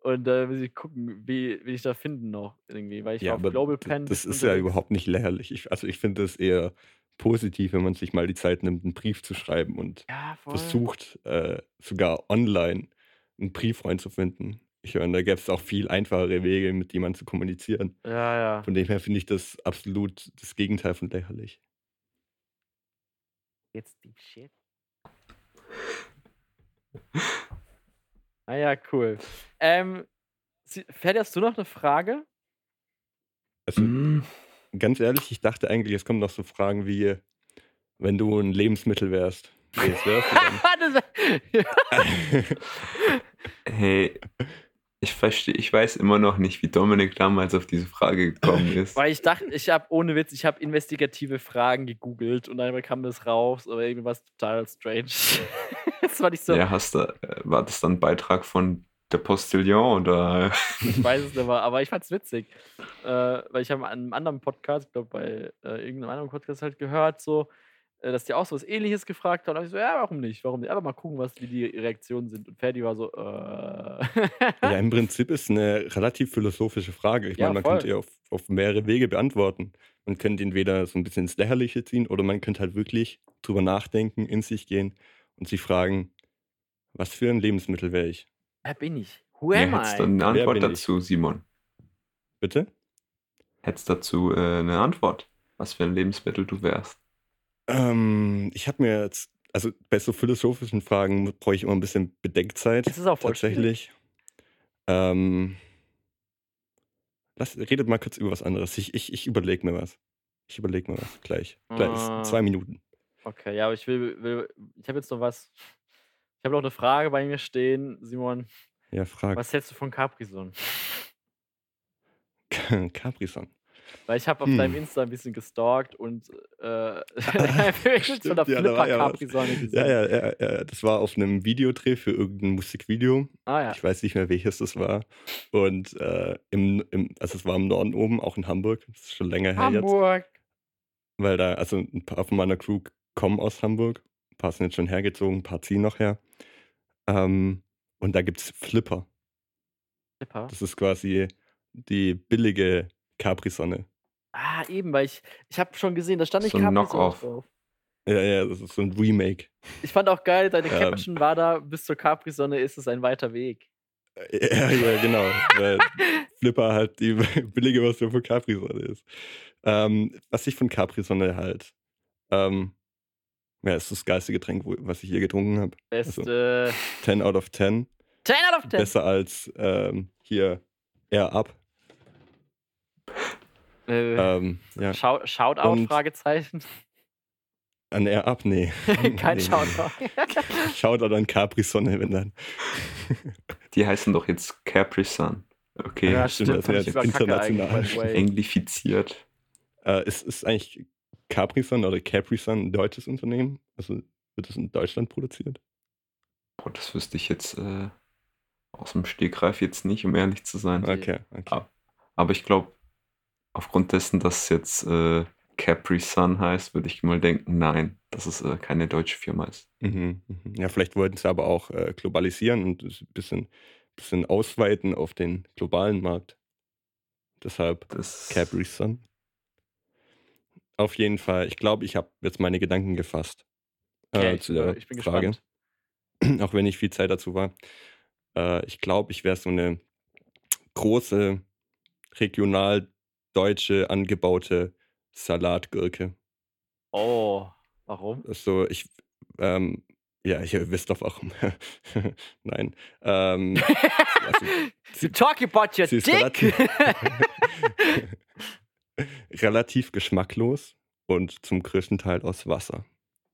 Und da muss ich gucken, wie, wie ich da finden noch irgendwie, weil ich Ja, auf Global Pen. das ist ja überhaupt nicht lächerlich. Ich, also ich finde es eher positiv, wenn man sich mal die Zeit nimmt, einen Brief zu schreiben und Ja, versucht, äh, sogar online einen Brieffreund zu finden. Ich meine, da gäbe es auch viel einfachere Wege, mit jemandem zu kommunizieren. Ja, ja. Von dem her finde ich das absolut das Gegenteil von lächerlich. Jetzt Deep Shit. *laughs* Ah ja, cool. Ähm, Ferdi, hast du noch eine Frage? Also Hm, ganz ehrlich, ich dachte eigentlich, es kommen noch so Fragen wie, wenn du ein Lebensmittel wärst. Welches wärst du dann? *laughs* *laughs* Hey, ich verstehe, ich weiß immer noch nicht, wie Dominik damals auf diese Frage gekommen *laughs* ist. Weil ich dachte, ich habe ohne Witz, ich habe investigative Fragen gegoogelt und dann kam das raus, aber irgendwie war es total strange. *laughs* das war nicht so, Ja, hast du, äh, war das dann ein Beitrag von der Postillon oder? *laughs* ich weiß es nicht mehr, aber ich fand's witzig. Äh, weil ich habe an einem anderen Podcast, ich glaube bei äh, irgendeinem anderen Podcast halt gehört, so, dass die auch so was ähnliches gefragt haben. Und ich so, ja, warum nicht? Warum nicht? Aber mal gucken, was wie die Reaktionen sind. Und Ferdi war so, äh. Ja, im Prinzip ist eine relativ philosophische Frage. Ich Ja, meine, man voll. könnte ja auf, auf mehrere Wege beantworten. Man könnte ihn weder so ein bisschen ins Lächerliche ziehen oder man könnte halt wirklich drüber nachdenken, in sich gehen und sich fragen, was für ein Lebensmittel wäre ich? Wer bin ich? Who Ja, am hättest du I? eine Wer Antwort bin ich? dazu, Simon? Bitte? Hättest dazu äh, eine Antwort? was für ein Lebensmittel du wärst. Ähm, ich habe mir jetzt, also bei so philosophischen Fragen brauche ich immer ein bisschen Bedenkzeit. Es ist auch voll tatsächlich. Ähm, lass, redet mal kurz über was anderes. Ich, ich, ich überlege mir was. Ich überlege mir was. Gleich. Gleich. Ah. Zwei Minuten. Okay, ja, aber ich will, will ich habe jetzt noch was. Ich habe noch eine Frage bei mir stehen, Simon. Ja, frag. Was hältst du von Capri-Sonne? *laughs* Capri-Sun. Weil ich habe auf Hm. deinem Insta ein bisschen gestalkt und äh, *laughs* *laughs* Stimmt, von der ja, Flipper ja was. Capri-Sonne gesehen. Ja, ja, ja, ja, das war auf einem Videodreh für irgendein Musikvideo. Ah ja. Ich weiß nicht mehr, welches das war. Und äh, im, im, also es war im Norden oben, auch in Hamburg. Das ist schon länger her jetzt. Hamburg. Weil da, also ein paar von meiner Crew kommen aus Hamburg. Ein paar sind jetzt schon hergezogen, ein paar ziehen noch her. Ähm, und da gibt es Flipper. Flipper. Das ist quasi die billige Capri-Sonne. Ah, eben, weil ich, ich habe schon gesehen, da stand nicht So Capri-Sonne drauf. Ja, ja, das ist so ein Remake. Ich fand auch geil, deine Ähm. Caption war da, bis zur Capri-Sonne ist es ein weiter Weg. Ja, ja, genau. Weil *laughs* Flipper halt die *laughs* billige Version von Capri-Sonne ist. Ähm, was ich von Capri-Sonne halt, ähm, ja, ist das geilste Getränk, was ich je getrunken habe. Beste 10 out of 10. 10 out of 10. Besser als ähm, hier Air Up. Äh, Ähm, ja. Schau, Shoutout, und- Fragezeichen. An Air Up, nee. *laughs* Kein Nee. Shoutout. *laughs* Shoutout an Capri-Sonne, wenn dann. Die heißen doch jetzt Capri Sun. Okay, ja, stimmt, stimmt. das fand ist ja international. englifiziert. Äh, ist, ist eigentlich Capri-Sun oder Capri-Sun ein deutsches Unternehmen? Also wird es in Deutschland produziert? Boah, das wüsste ich jetzt äh, aus dem Stegreif jetzt nicht, um ehrlich zu sein. Okay, okay. Ah. Aber ich glaube, aufgrund dessen, dass es jetzt äh, Capri Sun heißt, würde ich mal denken, nein, dass es äh, keine deutsche Firma ist. Mhm, mhm. Ja, vielleicht wollten sie aber auch äh, globalisieren und ein bisschen, bisschen ausweiten auf den globalen Markt. Deshalb Das Capri Sun. Auf jeden Fall, ich glaube, ich habe jetzt meine Gedanken gefasst Okay, äh, ich, zu der ich bin Frage. gespannt. *clears throat* Auch wenn nicht viel Zeit dazu war. Äh, ich glaube, ich wäre so eine große, regional deutsche angebaute Salatgurke. Oh, warum? So, ich, ähm, ja, ihr wisst doch warum. *laughs* Nein. Ähm, also, you talking about your sie dick? relativ, *laughs* *laughs* relativ geschmacklos und zum größten Teil aus Wasser.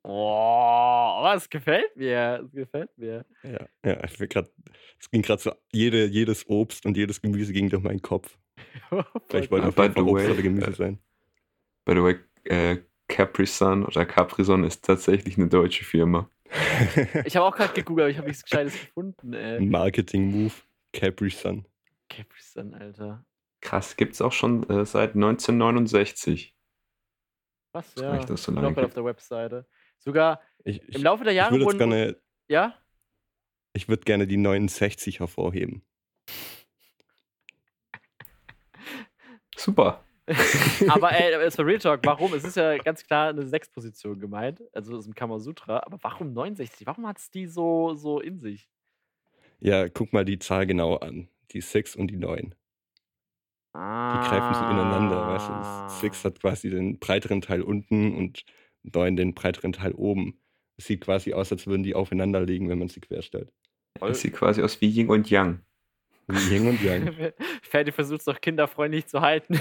oh, das gefällt mir. Das gefällt mir. Ja, ja ich will grad, es ging gerade so, jede, jedes Obst und jedes Gemüse ging durch meinen Kopf. Vielleicht wollte Fall the Obst Gemüse äh, sein. By the way, äh, Capri Sun oder Capri Sun ist tatsächlich eine deutsche Firma. *laughs* Ich habe auch gerade gegoogelt, aber ich habe nichts Gescheites gefunden. Ey. Marketing-Move, Capri Sun. Capri Sun, Alter. Krass, gibt es auch schon äh, seit 1969. Was, Das ja. reicht, dass so Ich lange auf der Webseite. Sogar Ich, ich, im Laufe der ich Jahre jetzt wurden. gerne, ja? ich würde gerne die 69 hervorheben. Super. *laughs* aber ey, aber jetzt mal Real Talk, warum? Es ist ja ganz klar eine Sechsposition gemeint, also aus dem Kamasutra, aber warum 69? Warum hat es die so, so in sich? Ja, guck mal die Zahl genau an. Die 6 und die 9. Die greifen so ineinander, weißt du. Ah. Das 6 hat quasi den breiteren Teil unten und 9 den breiteren Teil oben. Es sieht quasi aus, als würden die aufeinander liegen, wenn man sie querstellt. Das sieht quasi aus wie Yin und Yang. Yin und Yang. *laughs* Ferdi versucht es doch kinderfreundlich zu halten. *laughs*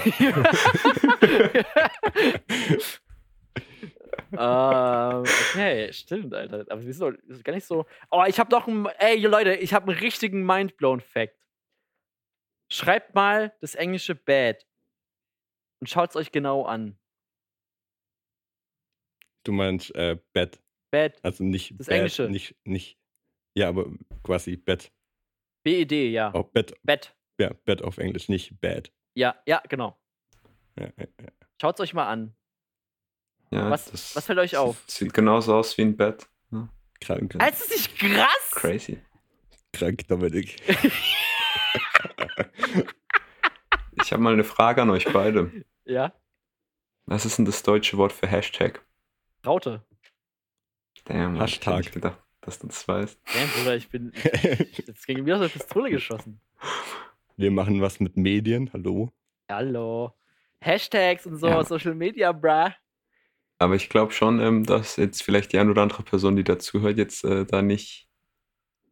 ähm, okay, stimmt, Alter. Aber wir sind doch gar nicht so. Oh, ich habe noch einen. Ey, Leute, ich habe einen richtigen Mindblown-Fact. Schreibt mal das englische Bad und schaut es euch genau an. Du meinst äh, Bett. Bad, Also nicht Das Bad, Englische. Nicht, nicht. Ja, aber quasi Bett. B-E-D, ja. Auch Bett. Bad. Ja, Bett auf Englisch, nicht Bad. Ja, ja, genau. Ja, ja, ja. Schaut es euch mal an. Ja, Was- das was fällt euch auf? *laughs* Sieht genauso aus wie ein Bett. Ja, Krank, Also, ist das nicht krass? crazy. krank Dominik. *laughs* *laughs* Ich habe mal eine Frage an euch beide. Ja. Was ist denn das deutsche Wort für Hashtag? Raute. Damn, Hashtag. Dass du das weißt. Damn, Bruder, ich bin. Jetzt gegen mir aus der Pistole geschossen. Wir machen was mit Medien. Hallo. Hallo. Hashtags und so, Ja. Social Media, bruh. Aber ich glaube schon, ähm, dass jetzt vielleicht die eine oder andere Person, die dazuhört, jetzt äh, da nicht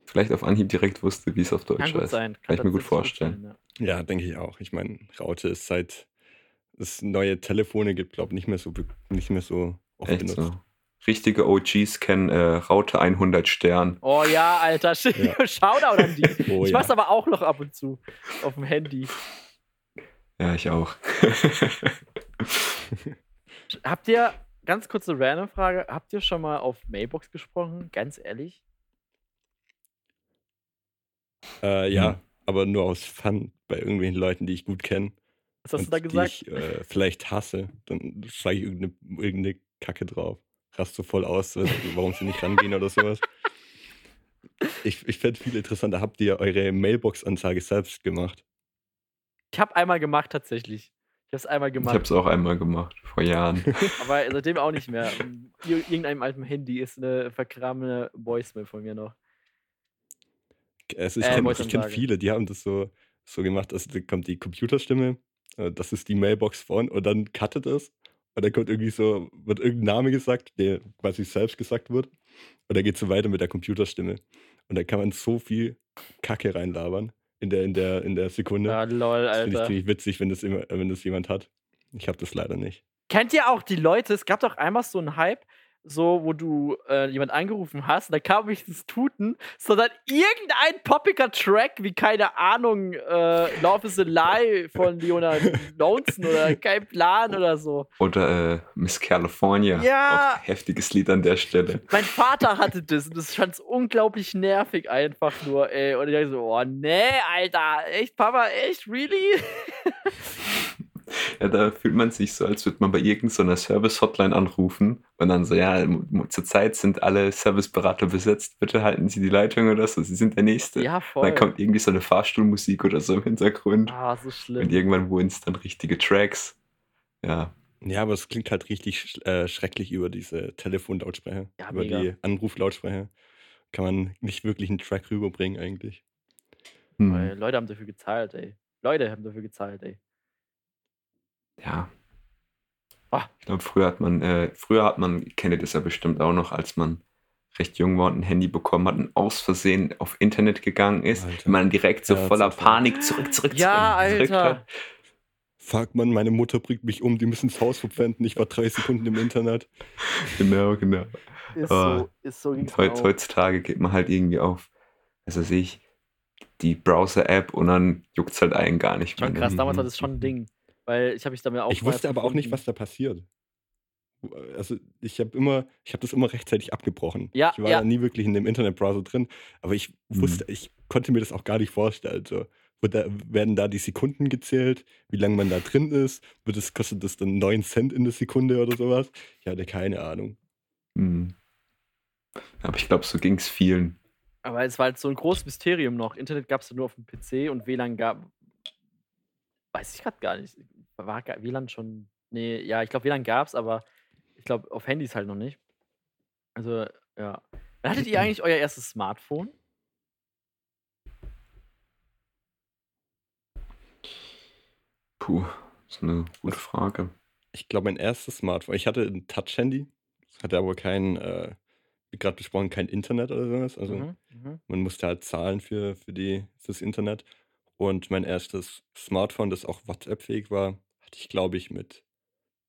vielleicht auf Anhieb direkt wusste, wie es auf Deutsch Kann gut heißt. sein. Kann ich mir gut vorstellen. sein, ja. Ja, denke ich auch. Ich meine, Raute ist seit es neue Telefone gibt, glaube ich, nicht mehr so nicht mehr so oft Echt benutzt. so. Richtige OGs kennen äh, Raute 100 Stern. Oh ja, Alter. *laughs* Ja. Shoutout an die. *laughs* Oh ich ja. mach's aber auch noch ab und zu auf dem Handy. Ja, ich auch. *laughs* Habt ihr, ganz kurze random Frage, habt ihr schon mal auf Mailbox gesprochen? Ganz ehrlich? Äh, ja, Hm. aber nur aus Fun bei irgendwelchen Leuten, die ich gut kenne. Was hast du da gesagt? Die ich äh, vielleicht hasse. Dann sage ich irgendeine, irgendeine Kacke drauf. Rast so voll aus, warum sie nicht rangehen oder sowas. Ich, ich fände viel interessanter, habt ihr eure Mailbox-Ansage selbst gemacht? Ich habe einmal gemacht, tatsächlich. Ich habe es einmal Ich gemacht, habe es auch einmal gemacht, vor Jahren. *laughs* aber seitdem auch nicht mehr. Ir irgendeinem alten Handy ist eine verkramene Voicemail von mir noch. Also ich Äh, kenne kenn viele, die haben das so, so gemacht, also da kommt die Computerstimme, äh, das ist die Mailbox von und dann cuttet es und dann kommt irgendwie so, wird irgendein Name gesagt, der quasi selbst gesagt wird und dann geht es so weiter mit der Computerstimme und da kann man so viel Kacke reinlabern in der, in der, in der Sekunde. Ah, lol, das finde ich Alter. ziemlich witzig, wenn das, immer, wenn das jemand hat. Ich habe das leider nicht. Kennt ihr auch die Leute? Es gab doch einmal so einen Hype, so, wo du äh, jemand angerufen hast und da kam nicht das Tuten, sondern irgendein poppiger Track, wie keine Ahnung, äh, Love is a Lie von Leonard Lonesome oder kein Plan oder so. Oder äh, Miss California. Ja. Auch heftiges Lied an der Stelle. Mein Vater hatte das und das fand unglaublich nervig einfach nur, ey. Und ich dachte so, oh nee, Alter, echt, Papa, echt, really? *laughs* Ja, da fühlt man sich so, als würde man bei irgendeiner Service-Hotline anrufen und dann so, ja, zurzeit sind alle Serviceberater besetzt, bitte halten Sie die Leitung oder so, Sie sind der Nächste. Ja, Und voll. dann kommt irgendwie so eine Fahrstuhlmusik oder so im Hintergrund Ah, so und schlimm. irgendwann wurden es dann richtige Tracks. Ja, Ja, aber es klingt halt richtig sch äh, schrecklich über diese Telefonlautsprecher, Ja, über mega. die Anruflautsprecher. Kann man nicht wirklich einen Track rüberbringen eigentlich. hm. Weil Leute haben dafür gezahlt, ey. Leute haben dafür gezahlt, ey. Ja. Ah. Ich glaube, früher hat man, äh, früher hat man, kennt ihr das ja bestimmt auch noch, als man recht jung war und ein Handy bekommen hat und aus Versehen auf Internet gegangen ist, Alter. und man direkt so Ja, voller. Panik zurück, zurück, Ja, zurück gedrückt Alter. hat. Fuck man, meine Mutter bringt mich um, die müssen das Haus verpfänden. Ich war drei Sekunden im Internet. Genau, genau. Ist Ah. so, ist so ging's Und mir heut, auch. heutzutage geht man halt irgendwie auf, also sehe ich, die Browser-App und dann juckt es halt einen gar nicht mehr. Schon ne? krass, damals war das schon ein Ding. Weil ich habe mich damit auch Ich wusste aber auch nicht, was da passiert. Also ich habe immer, ich habe das immer rechtzeitig abgebrochen. Ja, ich war ja. da nie wirklich in dem Internetbrowser drin, aber ich wusste, ich konnte mir das auch gar nicht vorstellen. So, wird da, werden da die Sekunden gezählt, wie lange man da drin ist? Wird es, kostet das dann 9 Cent in der Sekunde oder sowas? Ich hatte keine Ahnung. Hm. Aber ich glaube, so ging es vielen. Aber es war halt so ein großes Mysterium noch. Internet gab es nur auf dem PC und WLAN gab. Weiß ich gerade gar nicht. War WLAN schon. Nee, ja, ich glaube, WLAN gab es, aber ich glaube, auf Handys halt noch nicht. Also, ja. Wann hattet ihr *clears throat* eigentlich euer erstes Smartphone? Puh, das ist eine gute Frage. Ich glaube, mein erstes Smartphone, ich hatte ein Touch-Handy, hatte aber kein, äh, wie gerade besprochen, kein Internet oder sowas. Also Mhm, mhm. man musste halt zahlen für, für die, fürs Internet. Und mein erstes Smartphone, das auch WhatsApp-fähig war, hatte ich, glaube ich, mit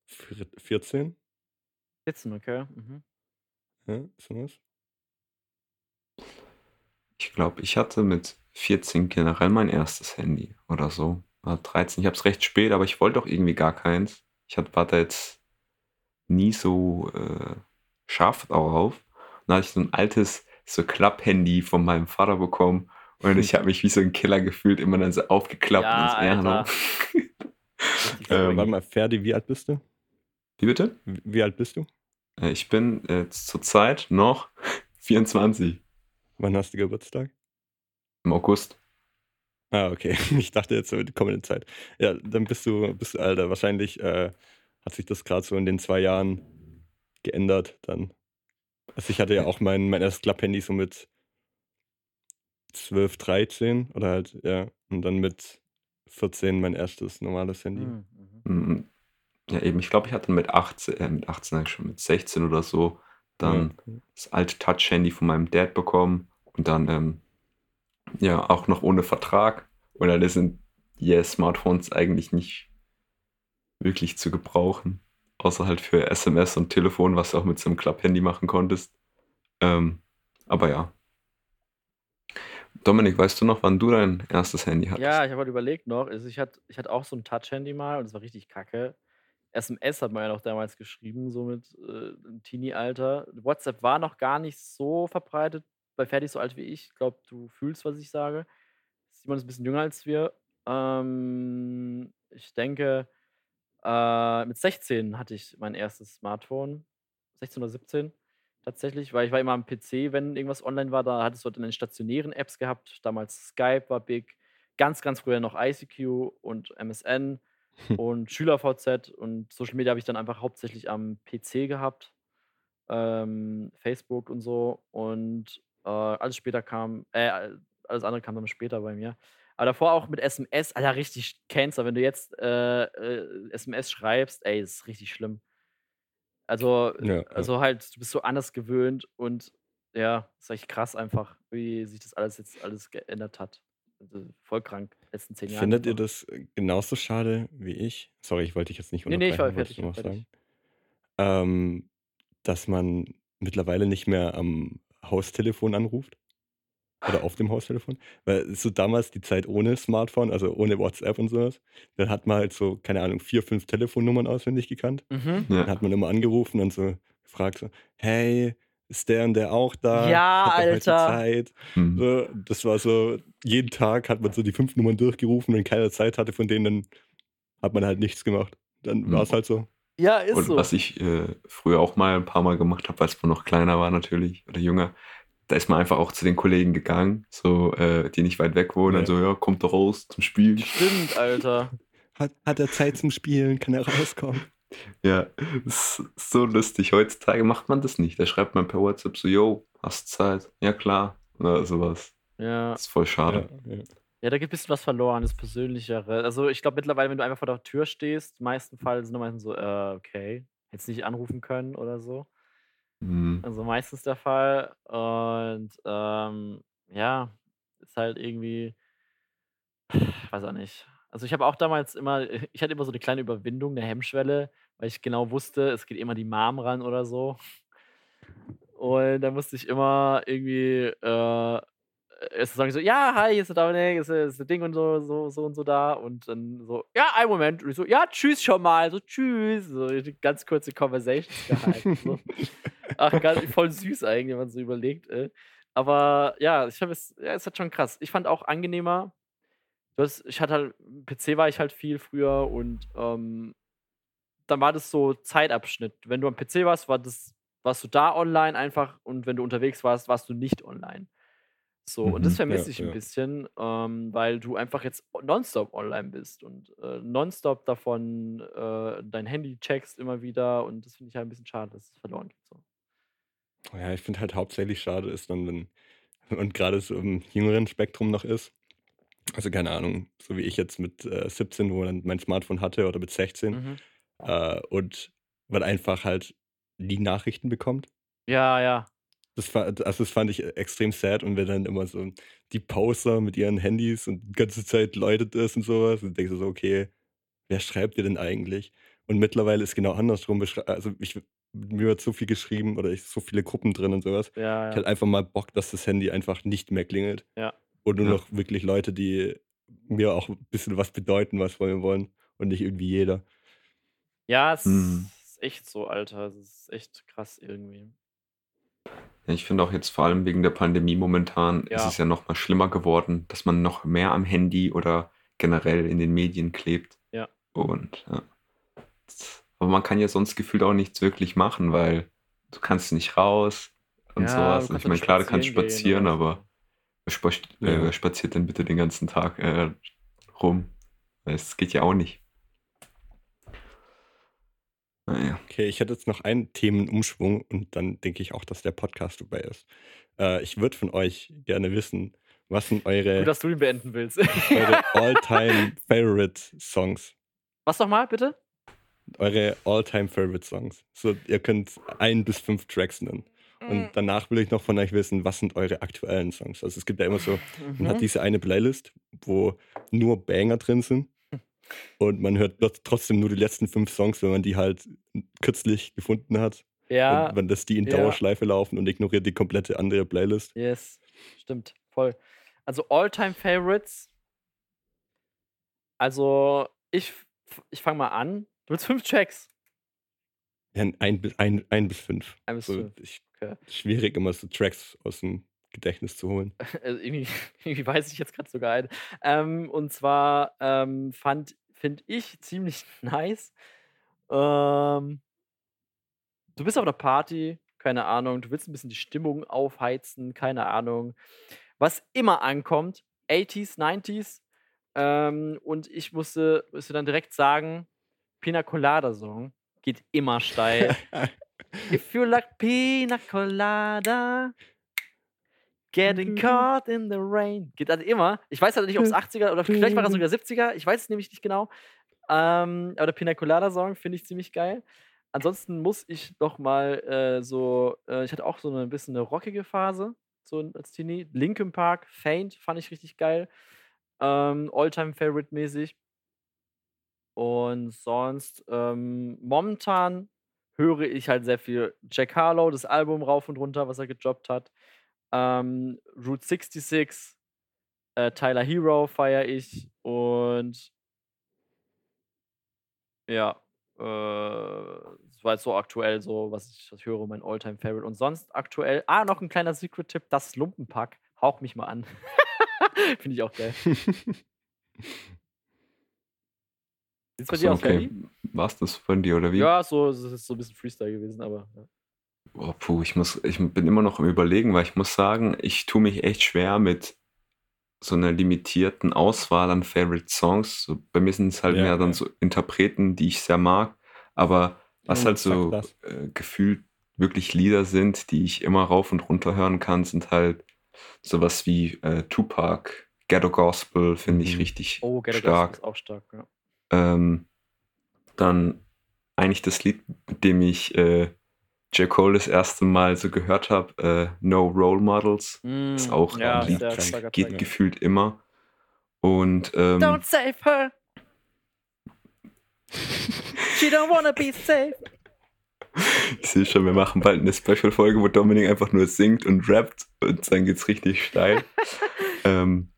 vier- 14. 14, okay. Mhm. Ja, sowas. Ich glaube, ich hatte mit 14 generell mein erstes Handy oder so. War 13. Ich habe es recht spät, aber ich wollte auch irgendwie gar keins. Ich hatte, war da jetzt nie so äh, scharf darauf. Dann hatte ich so ein altes, so Klapp-Handy von meinem Vater bekommen. Und ich *laughs* habe mich wie so ein Killer gefühlt, immer dann so aufgeklappt Ja, und ins. Richtig Ähm, Warte mal, Ferdi, wie alt bist du? Wie bitte? Wie wie alt bist du? Äh, Ich bin äh, zurzeit noch *laughs* 24 Wann hast du Geburtstag? im August. Ah, okay. *laughs* Ich dachte jetzt so die kommende Zeit. Ja, dann bist du, bist du Alter. Wahrscheinlich äh, hat sich das gerade so in den zwei Jahren geändert dann. Also ich hatte ja auch mein, mein erstes Klapp-Handy so mit 12, 13 oder halt, ja. Und dann mit 14 mein erstes normales Handy. Mhm, mhm. mm, ja eben, ich glaube, ich hatte mit 18, äh, mit 18 schon mit 16 oder so dann Ja. das alte Touch-Handy von meinem Dad bekommen und dann ähm, ja auch noch ohne Vertrag. Und dann sind die Smartphones eigentlich nicht wirklich zu gebrauchen, außer halt für SMS und Telefon, was du auch mit so einem Klapp-Handy machen konntest. Ähm, aber ja. Dominik, weißt du noch, wann du dein erstes Handy hattest? Ja, ich habe halt überlegt noch. Also ich hatte ich hatte auch so ein Touch-Handy mal und das war richtig kacke. SMS hat man ja noch damals geschrieben, so mit äh, Teenie-Alter. WhatsApp war noch gar nicht so verbreitet bei Fertig so alt wie ich. Ich glaube, du fühlst, was ich sage. Simon ist ein bisschen jünger als wir. Ähm, ich denke, äh, mit 16 hatte ich mein erstes Smartphone. 16 oder 17 tatsächlich, weil ich war immer am PC, wenn irgendwas online war, da hattest du halt in den stationären Apps gehabt. Damals Skype war big, ganz, ganz früher noch ICQ und MSN *laughs* und SchülerVZ und Social Media habe ich dann einfach hauptsächlich am PC gehabt. Ähm, Facebook und so und äh, alles später kam, äh, alles andere kam dann später bei mir. Aber davor auch mit SMS, Alter, richtig Cancer. Wenn du jetzt äh, äh, SMS schreibst, ey, ist richtig schlimm. Also, Ja, ja. also halt, du bist so anders gewöhnt und ja, ist echt krass einfach, wie sich das alles jetzt alles geändert hat. Also, voll krank, letzten zehn Jahren. Findet ihr das äh, genauso schade wie ich? Sorry, ich wollte dich jetzt nicht Nee, nee, ich war unterbrechen. fertig, noch fertig. sagen? Ähm, dass man mittlerweile nicht mehr am Haustelefon anruft? Oder auf dem Haustelefon? Weil so damals die Zeit ohne Smartphone, also ohne WhatsApp und sowas, dann hat man halt so, keine Ahnung, vier, fünf Telefonnummern auswendig gekannt. Mhm. Dann Ja. hat man immer angerufen und so gefragt so, hey, ist der und der auch da? Ja, Hat er heute Alter. Zeit? Hm. So, das war so, jeden Tag hat man so die fünf Nummern durchgerufen, wenn keiner Zeit hatte von denen, dann hat man halt nichts gemacht. Dann Mhm. war es halt so. Ja, ist Und so. was ich äh, früher auch mal ein paar Mal gemacht habe, als man noch kleiner war natürlich oder jünger, da ist man einfach auch zu den Kollegen gegangen, so äh, die nicht weit weg wohnen, Ja. dann so, ja, kommt doch raus zum Spielen. Stimmt, Alter. *laughs* Hat, hat er Zeit zum Spielen? Kann er rauskommen? Ja, das ist so lustig. Heutzutage macht man das nicht. Da schreibt man per WhatsApp so, yo, hast Zeit? Ja, klar. Oder sowas. Ja. Das ist voll schade. Ja, ja. Ja, da geht ein bisschen was verloren, das Persönlichere. Also ich glaube mittlerweile, wenn du einfach vor der Tür stehst, im meisten Fall sind die meisten so, äh, okay, jetzt nicht anrufen können oder so. Hm. Also meistens der Fall. Und ähm, ja, ist halt irgendwie, weiß auch nicht. Also ich habe auch damals immer, *laughs* ich hatte immer so eine kleine Überwindung, eine Hemmschwelle, weil ich genau wusste, es geht immer die Mom ran oder so. Und da musste ich immer irgendwie äh, erst sagen so, ja, hi, hier ist der Dominik, ist, ist der Ding und so, so, so und so da. Und dann so, ja, einen Moment. Und ich so, ja, tschüss schon mal. So, tschüss. So ganz kurze Conversations gehalten. *laughs* So. Ach, ganz, voll süß eigentlich, wenn man so überlegt. Ey. Aber ja, ich habe es, ja, es hat schon krass. Ich fand auch angenehmer. Hast, ich hatte halt, PC war ich halt viel früher und ähm, dann war das so Zeitabschnitt. Wenn du am PC warst, war das, warst du da online einfach und wenn du unterwegs warst, warst du nicht online. So, und das Mhm, vermisse ja, ich ein ja. bisschen, ähm, weil du einfach jetzt nonstop online bist und äh, nonstop davon äh, dein Handy checkst immer wieder und das finde ich halt ein bisschen schade, dass es verloren geht. So. Ja, ich finde halt hauptsächlich schade ist dann, wenn, man gerade so im jüngeren Spektrum noch ist. Also keine Ahnung, so wie ich jetzt mit äh, 17, wo dann mein Smartphone hatte oder mit 16 Mhm. äh, und man einfach halt die Nachrichten bekommt. Ja, ja. Das, also das fand ich extrem sad und wenn dann immer so die Poster mit ihren Handys und die ganze Zeit läutet es und sowas und denkst du so, okay, wer schreibt dir denn eigentlich? Und mittlerweile ist genau andersrum. Also ich, mir wird so viel geschrieben oder ich so viele Gruppen drin und sowas. Ja, Ich ja. hätte einfach mal Bock, dass das Handy einfach nicht mehr klingelt. Ja. Und nur Ja. noch wirklich Leute, die mir auch ein bisschen was bedeuten, was mir wollen. Und nicht irgendwie jeder. Ja, es Mhm. ist echt so, Alter. Es ist echt krass irgendwie. Ich finde auch jetzt vor allem wegen der Pandemie momentan ist Ja. es ja noch mal schlimmer geworden, dass man noch mehr am Handy oder generell in den Medien klebt. Ja. Und ja. Aber man kann ja sonst gefühlt auch nichts wirklich machen, weil du kannst nicht raus und Ja, sowas. Und ich meine, klar, du kannst spazieren gehen aber wer spa- äh, Ja. spaziert dann bitte den ganzen Tag äh, rum? Das geht ja auch nicht. Naja. Okay, ich hätte jetzt noch einen Themenumschwung und dann denke ich auch, dass der Podcast vorbei ist. Äh, ich würde von euch gerne wissen, was sind Gut, eure, dass du ihn beenden willst. eure *laughs* All-Time Favorite Songs? Was nochmal, bitte? Eure All-Time-Favorite-Songs. So, ihr könnt ein bis fünf Tracks nennen. Mm. Und danach will ich noch von euch wissen, was sind eure aktuellen Songs? Also es gibt ja immer so, man hat Mhm. diese eine Playlist, wo nur Banger drin sind. *laughs* Und man hört dort trotzdem nur die letzten fünf Songs, wenn man die halt kürzlich gefunden hat. Ja, Und wenn das die in ja. Dauerschleife laufen und ignoriert die komplette andere Playlist. yes, stimmt, voll. Also All-Time Favorites. Also ich, ich fange mal an. Du willst fünf Tracks. Ja, ein, bis- ein, ein bis fünf. Ein bis So, fünf. ich, Okay. Schwierig, immer so Tracks aus dem Gedächtnis zu holen. *laughs* Also irgendwie, *laughs* irgendwie weiß ich jetzt gerade sogar ein. Ähm, und zwar ähm, fand, finde ich ziemlich *laughs* nice. Ähm, du bist auf einer Party, keine Ahnung, du willst ein bisschen die Stimmung aufheizen, keine Ahnung. Was immer ankommt, 80s, 90s. Ähm, und ich musste, musste dann direkt sagen, Pina Colada Song geht immer steil. *laughs* If you like Pina Colada, getting caught in the rain. Geht also immer. Ich weiß halt nicht, ob es 80er oder vielleicht war es sogar 70er. Ich weiß es nämlich nicht genau. Ähm, aber der Pina Colada Song finde ich ziemlich geil. Ansonsten muss ich noch mal äh, so, äh, ich hatte auch so ein bisschen eine rockige Phase, so als Teenie. Linkin Park, Faint fand ich richtig geil. Ähm, Alltime Favorite mäßig. Und sonst, ähm, momentan höre ich halt sehr viel Jack Harlow, das Album rauf und runter, was er gedroppt hat. Ähm, Route 66, äh, Tyler Hero feiere ich und ja, äh, das war jetzt so aktuell so, was ich, was ich höre, mein Alltime Favorite. Und sonst aktuell, ah, noch ein kleiner Secret-Tipp, das Lumpenpack. Hauch mich mal an. *laughs* Finde ich auch geil. *laughs* *laughs* Bei dir So, aus, Ferdi? War's das von dir oder wie? Ja, so, es ist so ein bisschen Freestyle gewesen, aber. Ja. Oh, puh, ich muss, ich bin immer noch am überlegen, weil ich muss sagen, ich tue mich echt schwer mit so einer limitierten Auswahl an Favorite Songs. So, bei mir sind es halt Ja, mehr dann ja. so Interpreten, die ich sehr mag, aber was Ja, halt so das. äh, gefühlt wirklich Lieder sind, die ich immer rauf und runter hören kann, sind halt sowas wie äh, Tupac, Ghetto Gospel, finde ich Mhm. richtig Oh, Ghetto stark. Gospel ist auch stark, ja. Ähm, dann eigentlich das Lied, mit dem ich äh, J. Cole das erste Mal so gehört habe, äh, No Role Models, ist Mm, auch ja, ein Lied, starker geht Track. gefühlt immer. Und ähm, Don't save her. She don't wanna be saved. *laughs* ich sehe schon, wir machen bald eine Special-Folge, wo Dominik einfach nur singt und rappt und dann geht's richtig steil. *laughs* ähm,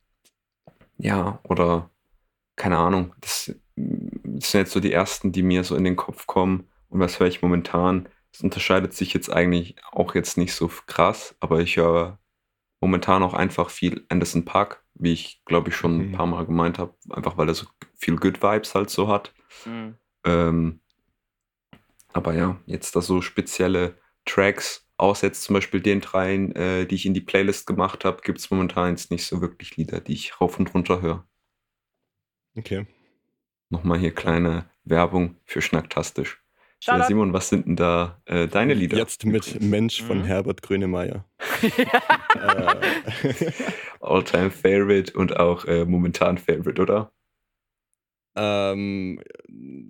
ja, oder keine Ahnung, das, das sind jetzt so die ersten, die mir so in den Kopf kommen. Und was höre ich momentan? Es unterscheidet sich jetzt eigentlich auch jetzt nicht so krass, aber ich höre momentan auch einfach viel Anderson Park, wie ich glaube ich schon ein Mhm. paar Mal gemeint habe, einfach weil er so viel Good Vibes halt so hat. Mm. Ähm, aber ja, jetzt da so spezielle Tracks, außer jetzt zum Beispiel den dreien, äh, die ich in die Playlist gemacht habe, gibt es momentan jetzt nicht so wirklich Lieder, die ich rauf und runter höre. Okay. Nochmal hier kleine Werbung für Schnacktastisch. Äh, up. Simon, was sind denn da äh, deine Lieder? Jetzt mit Mensch von Mhm. Herbert Grönemeyer. *laughs* äh, *laughs* All-Time Favorite und auch äh, momentan Favorite, oder? ähm,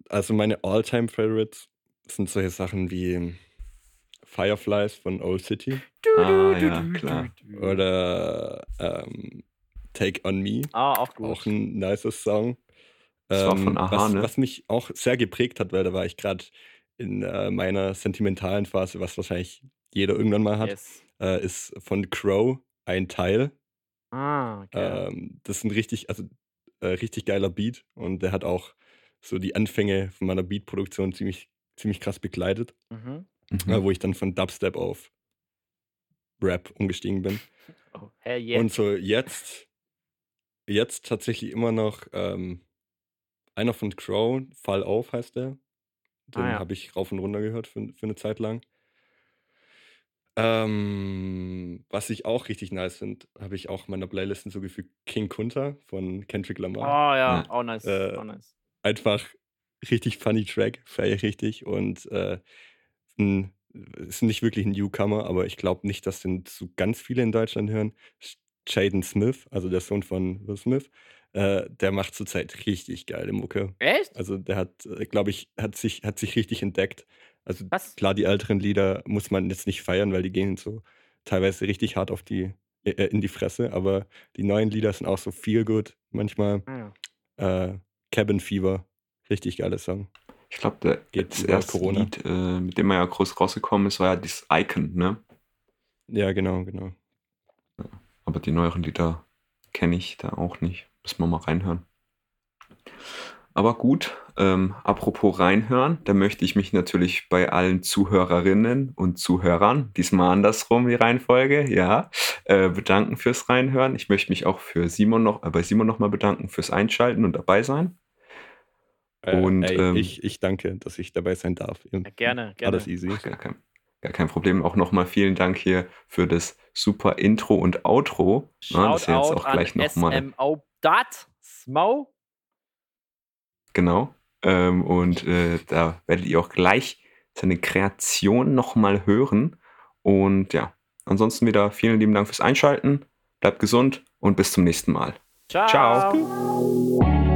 also meine All-Time-Favorites sind solche Sachen wie Fireflies von Old City Ah, ja, klar. oder ähm, Take On Me. Ah, auch gut. Auch ein nicer Song. Das war von Aha, was, ne? was mich auch sehr geprägt hat, weil da war ich gerade in äh, meiner sentimentalen Phase, was wahrscheinlich jeder irgendwann mal hat, yes. äh, ist von Crow ein Teil. Ah, okay. Ähm, das ist ein richtig, also äh, richtig geiler Beat und der hat auch so die Anfänge von meiner Beatproduktion ziemlich, ziemlich krass begleitet, mhm. Mhm. äh, wo ich dann von Dubstep auf Rap umgestiegen bin. *laughs* Oh, hell yeah. Und so jetzt, jetzt tatsächlich immer noch ähm, einer von Crow, Fall auf heißt der. Den Ah, ja. habe ich rauf und runter gehört für, für eine Zeit lang. Ähm, was ich auch richtig nice finde, habe ich auch in meiner Playlist hinzugefügt, King Kunta von Kendrick Oh Lamar. ja, Ja. auch nice. Äh, auch nice. Einfach richtig funny Track, feiere ich richtig. Und äh, ein, ist nicht wirklich ein Newcomer, aber ich glaube nicht, dass den so ganz viele in Deutschland hören. Jaden Smith, also der Sohn von Will Smith, Äh, der macht zurzeit richtig geile Mucke. Echt? Also der hat, glaube ich, hat sich, hat sich richtig entdeckt. Also Was? klar, die älteren Lieder muss man jetzt nicht feiern, weil die gehen so teilweise richtig hart auf die, äh, in die Fresse, aber die neuen Lieder sind auch so feel good manchmal. Ah. Äh, Cabin Fever, richtig geiler Song. Ich glaube, der Geht das erste Corona. Lied, äh, mit dem er ja groß rausgekommen ist, war ja dieses Icon, ne? Ja, genau, genau. Aber die neueren Lieder kenne ich da auch nicht. Müssen wir mal reinhören. Aber gut, ähm, apropos reinhören, da möchte ich mich natürlich bei allen Zuhörerinnen und Zuhörern, diesmal andersrum die Reihenfolge, ja, äh, bedanken fürs Reinhören. Ich möchte mich auch für Simon noch, äh, bei Simon nochmal bedanken fürs Einschalten und dabei sein. Äh, Und, ey, ähm, ich, ich danke, dass ich dabei sein darf. Ja, gerne, gerne. Alles easy. Ach, gar, kein, gar kein Problem. Auch nochmal vielen Dank hier für das super Intro und Outro. Ja, das ist ja jetzt auch gleich an nochmal. SMO Dat Smo. Genau. Ähm, und äh, da werdet ihr auch gleich seine Kreation nochmal hören. Und ja, ansonsten wieder vielen lieben Dank fürs Einschalten. Bleibt gesund und bis zum nächsten Mal. Ciao. Ciao.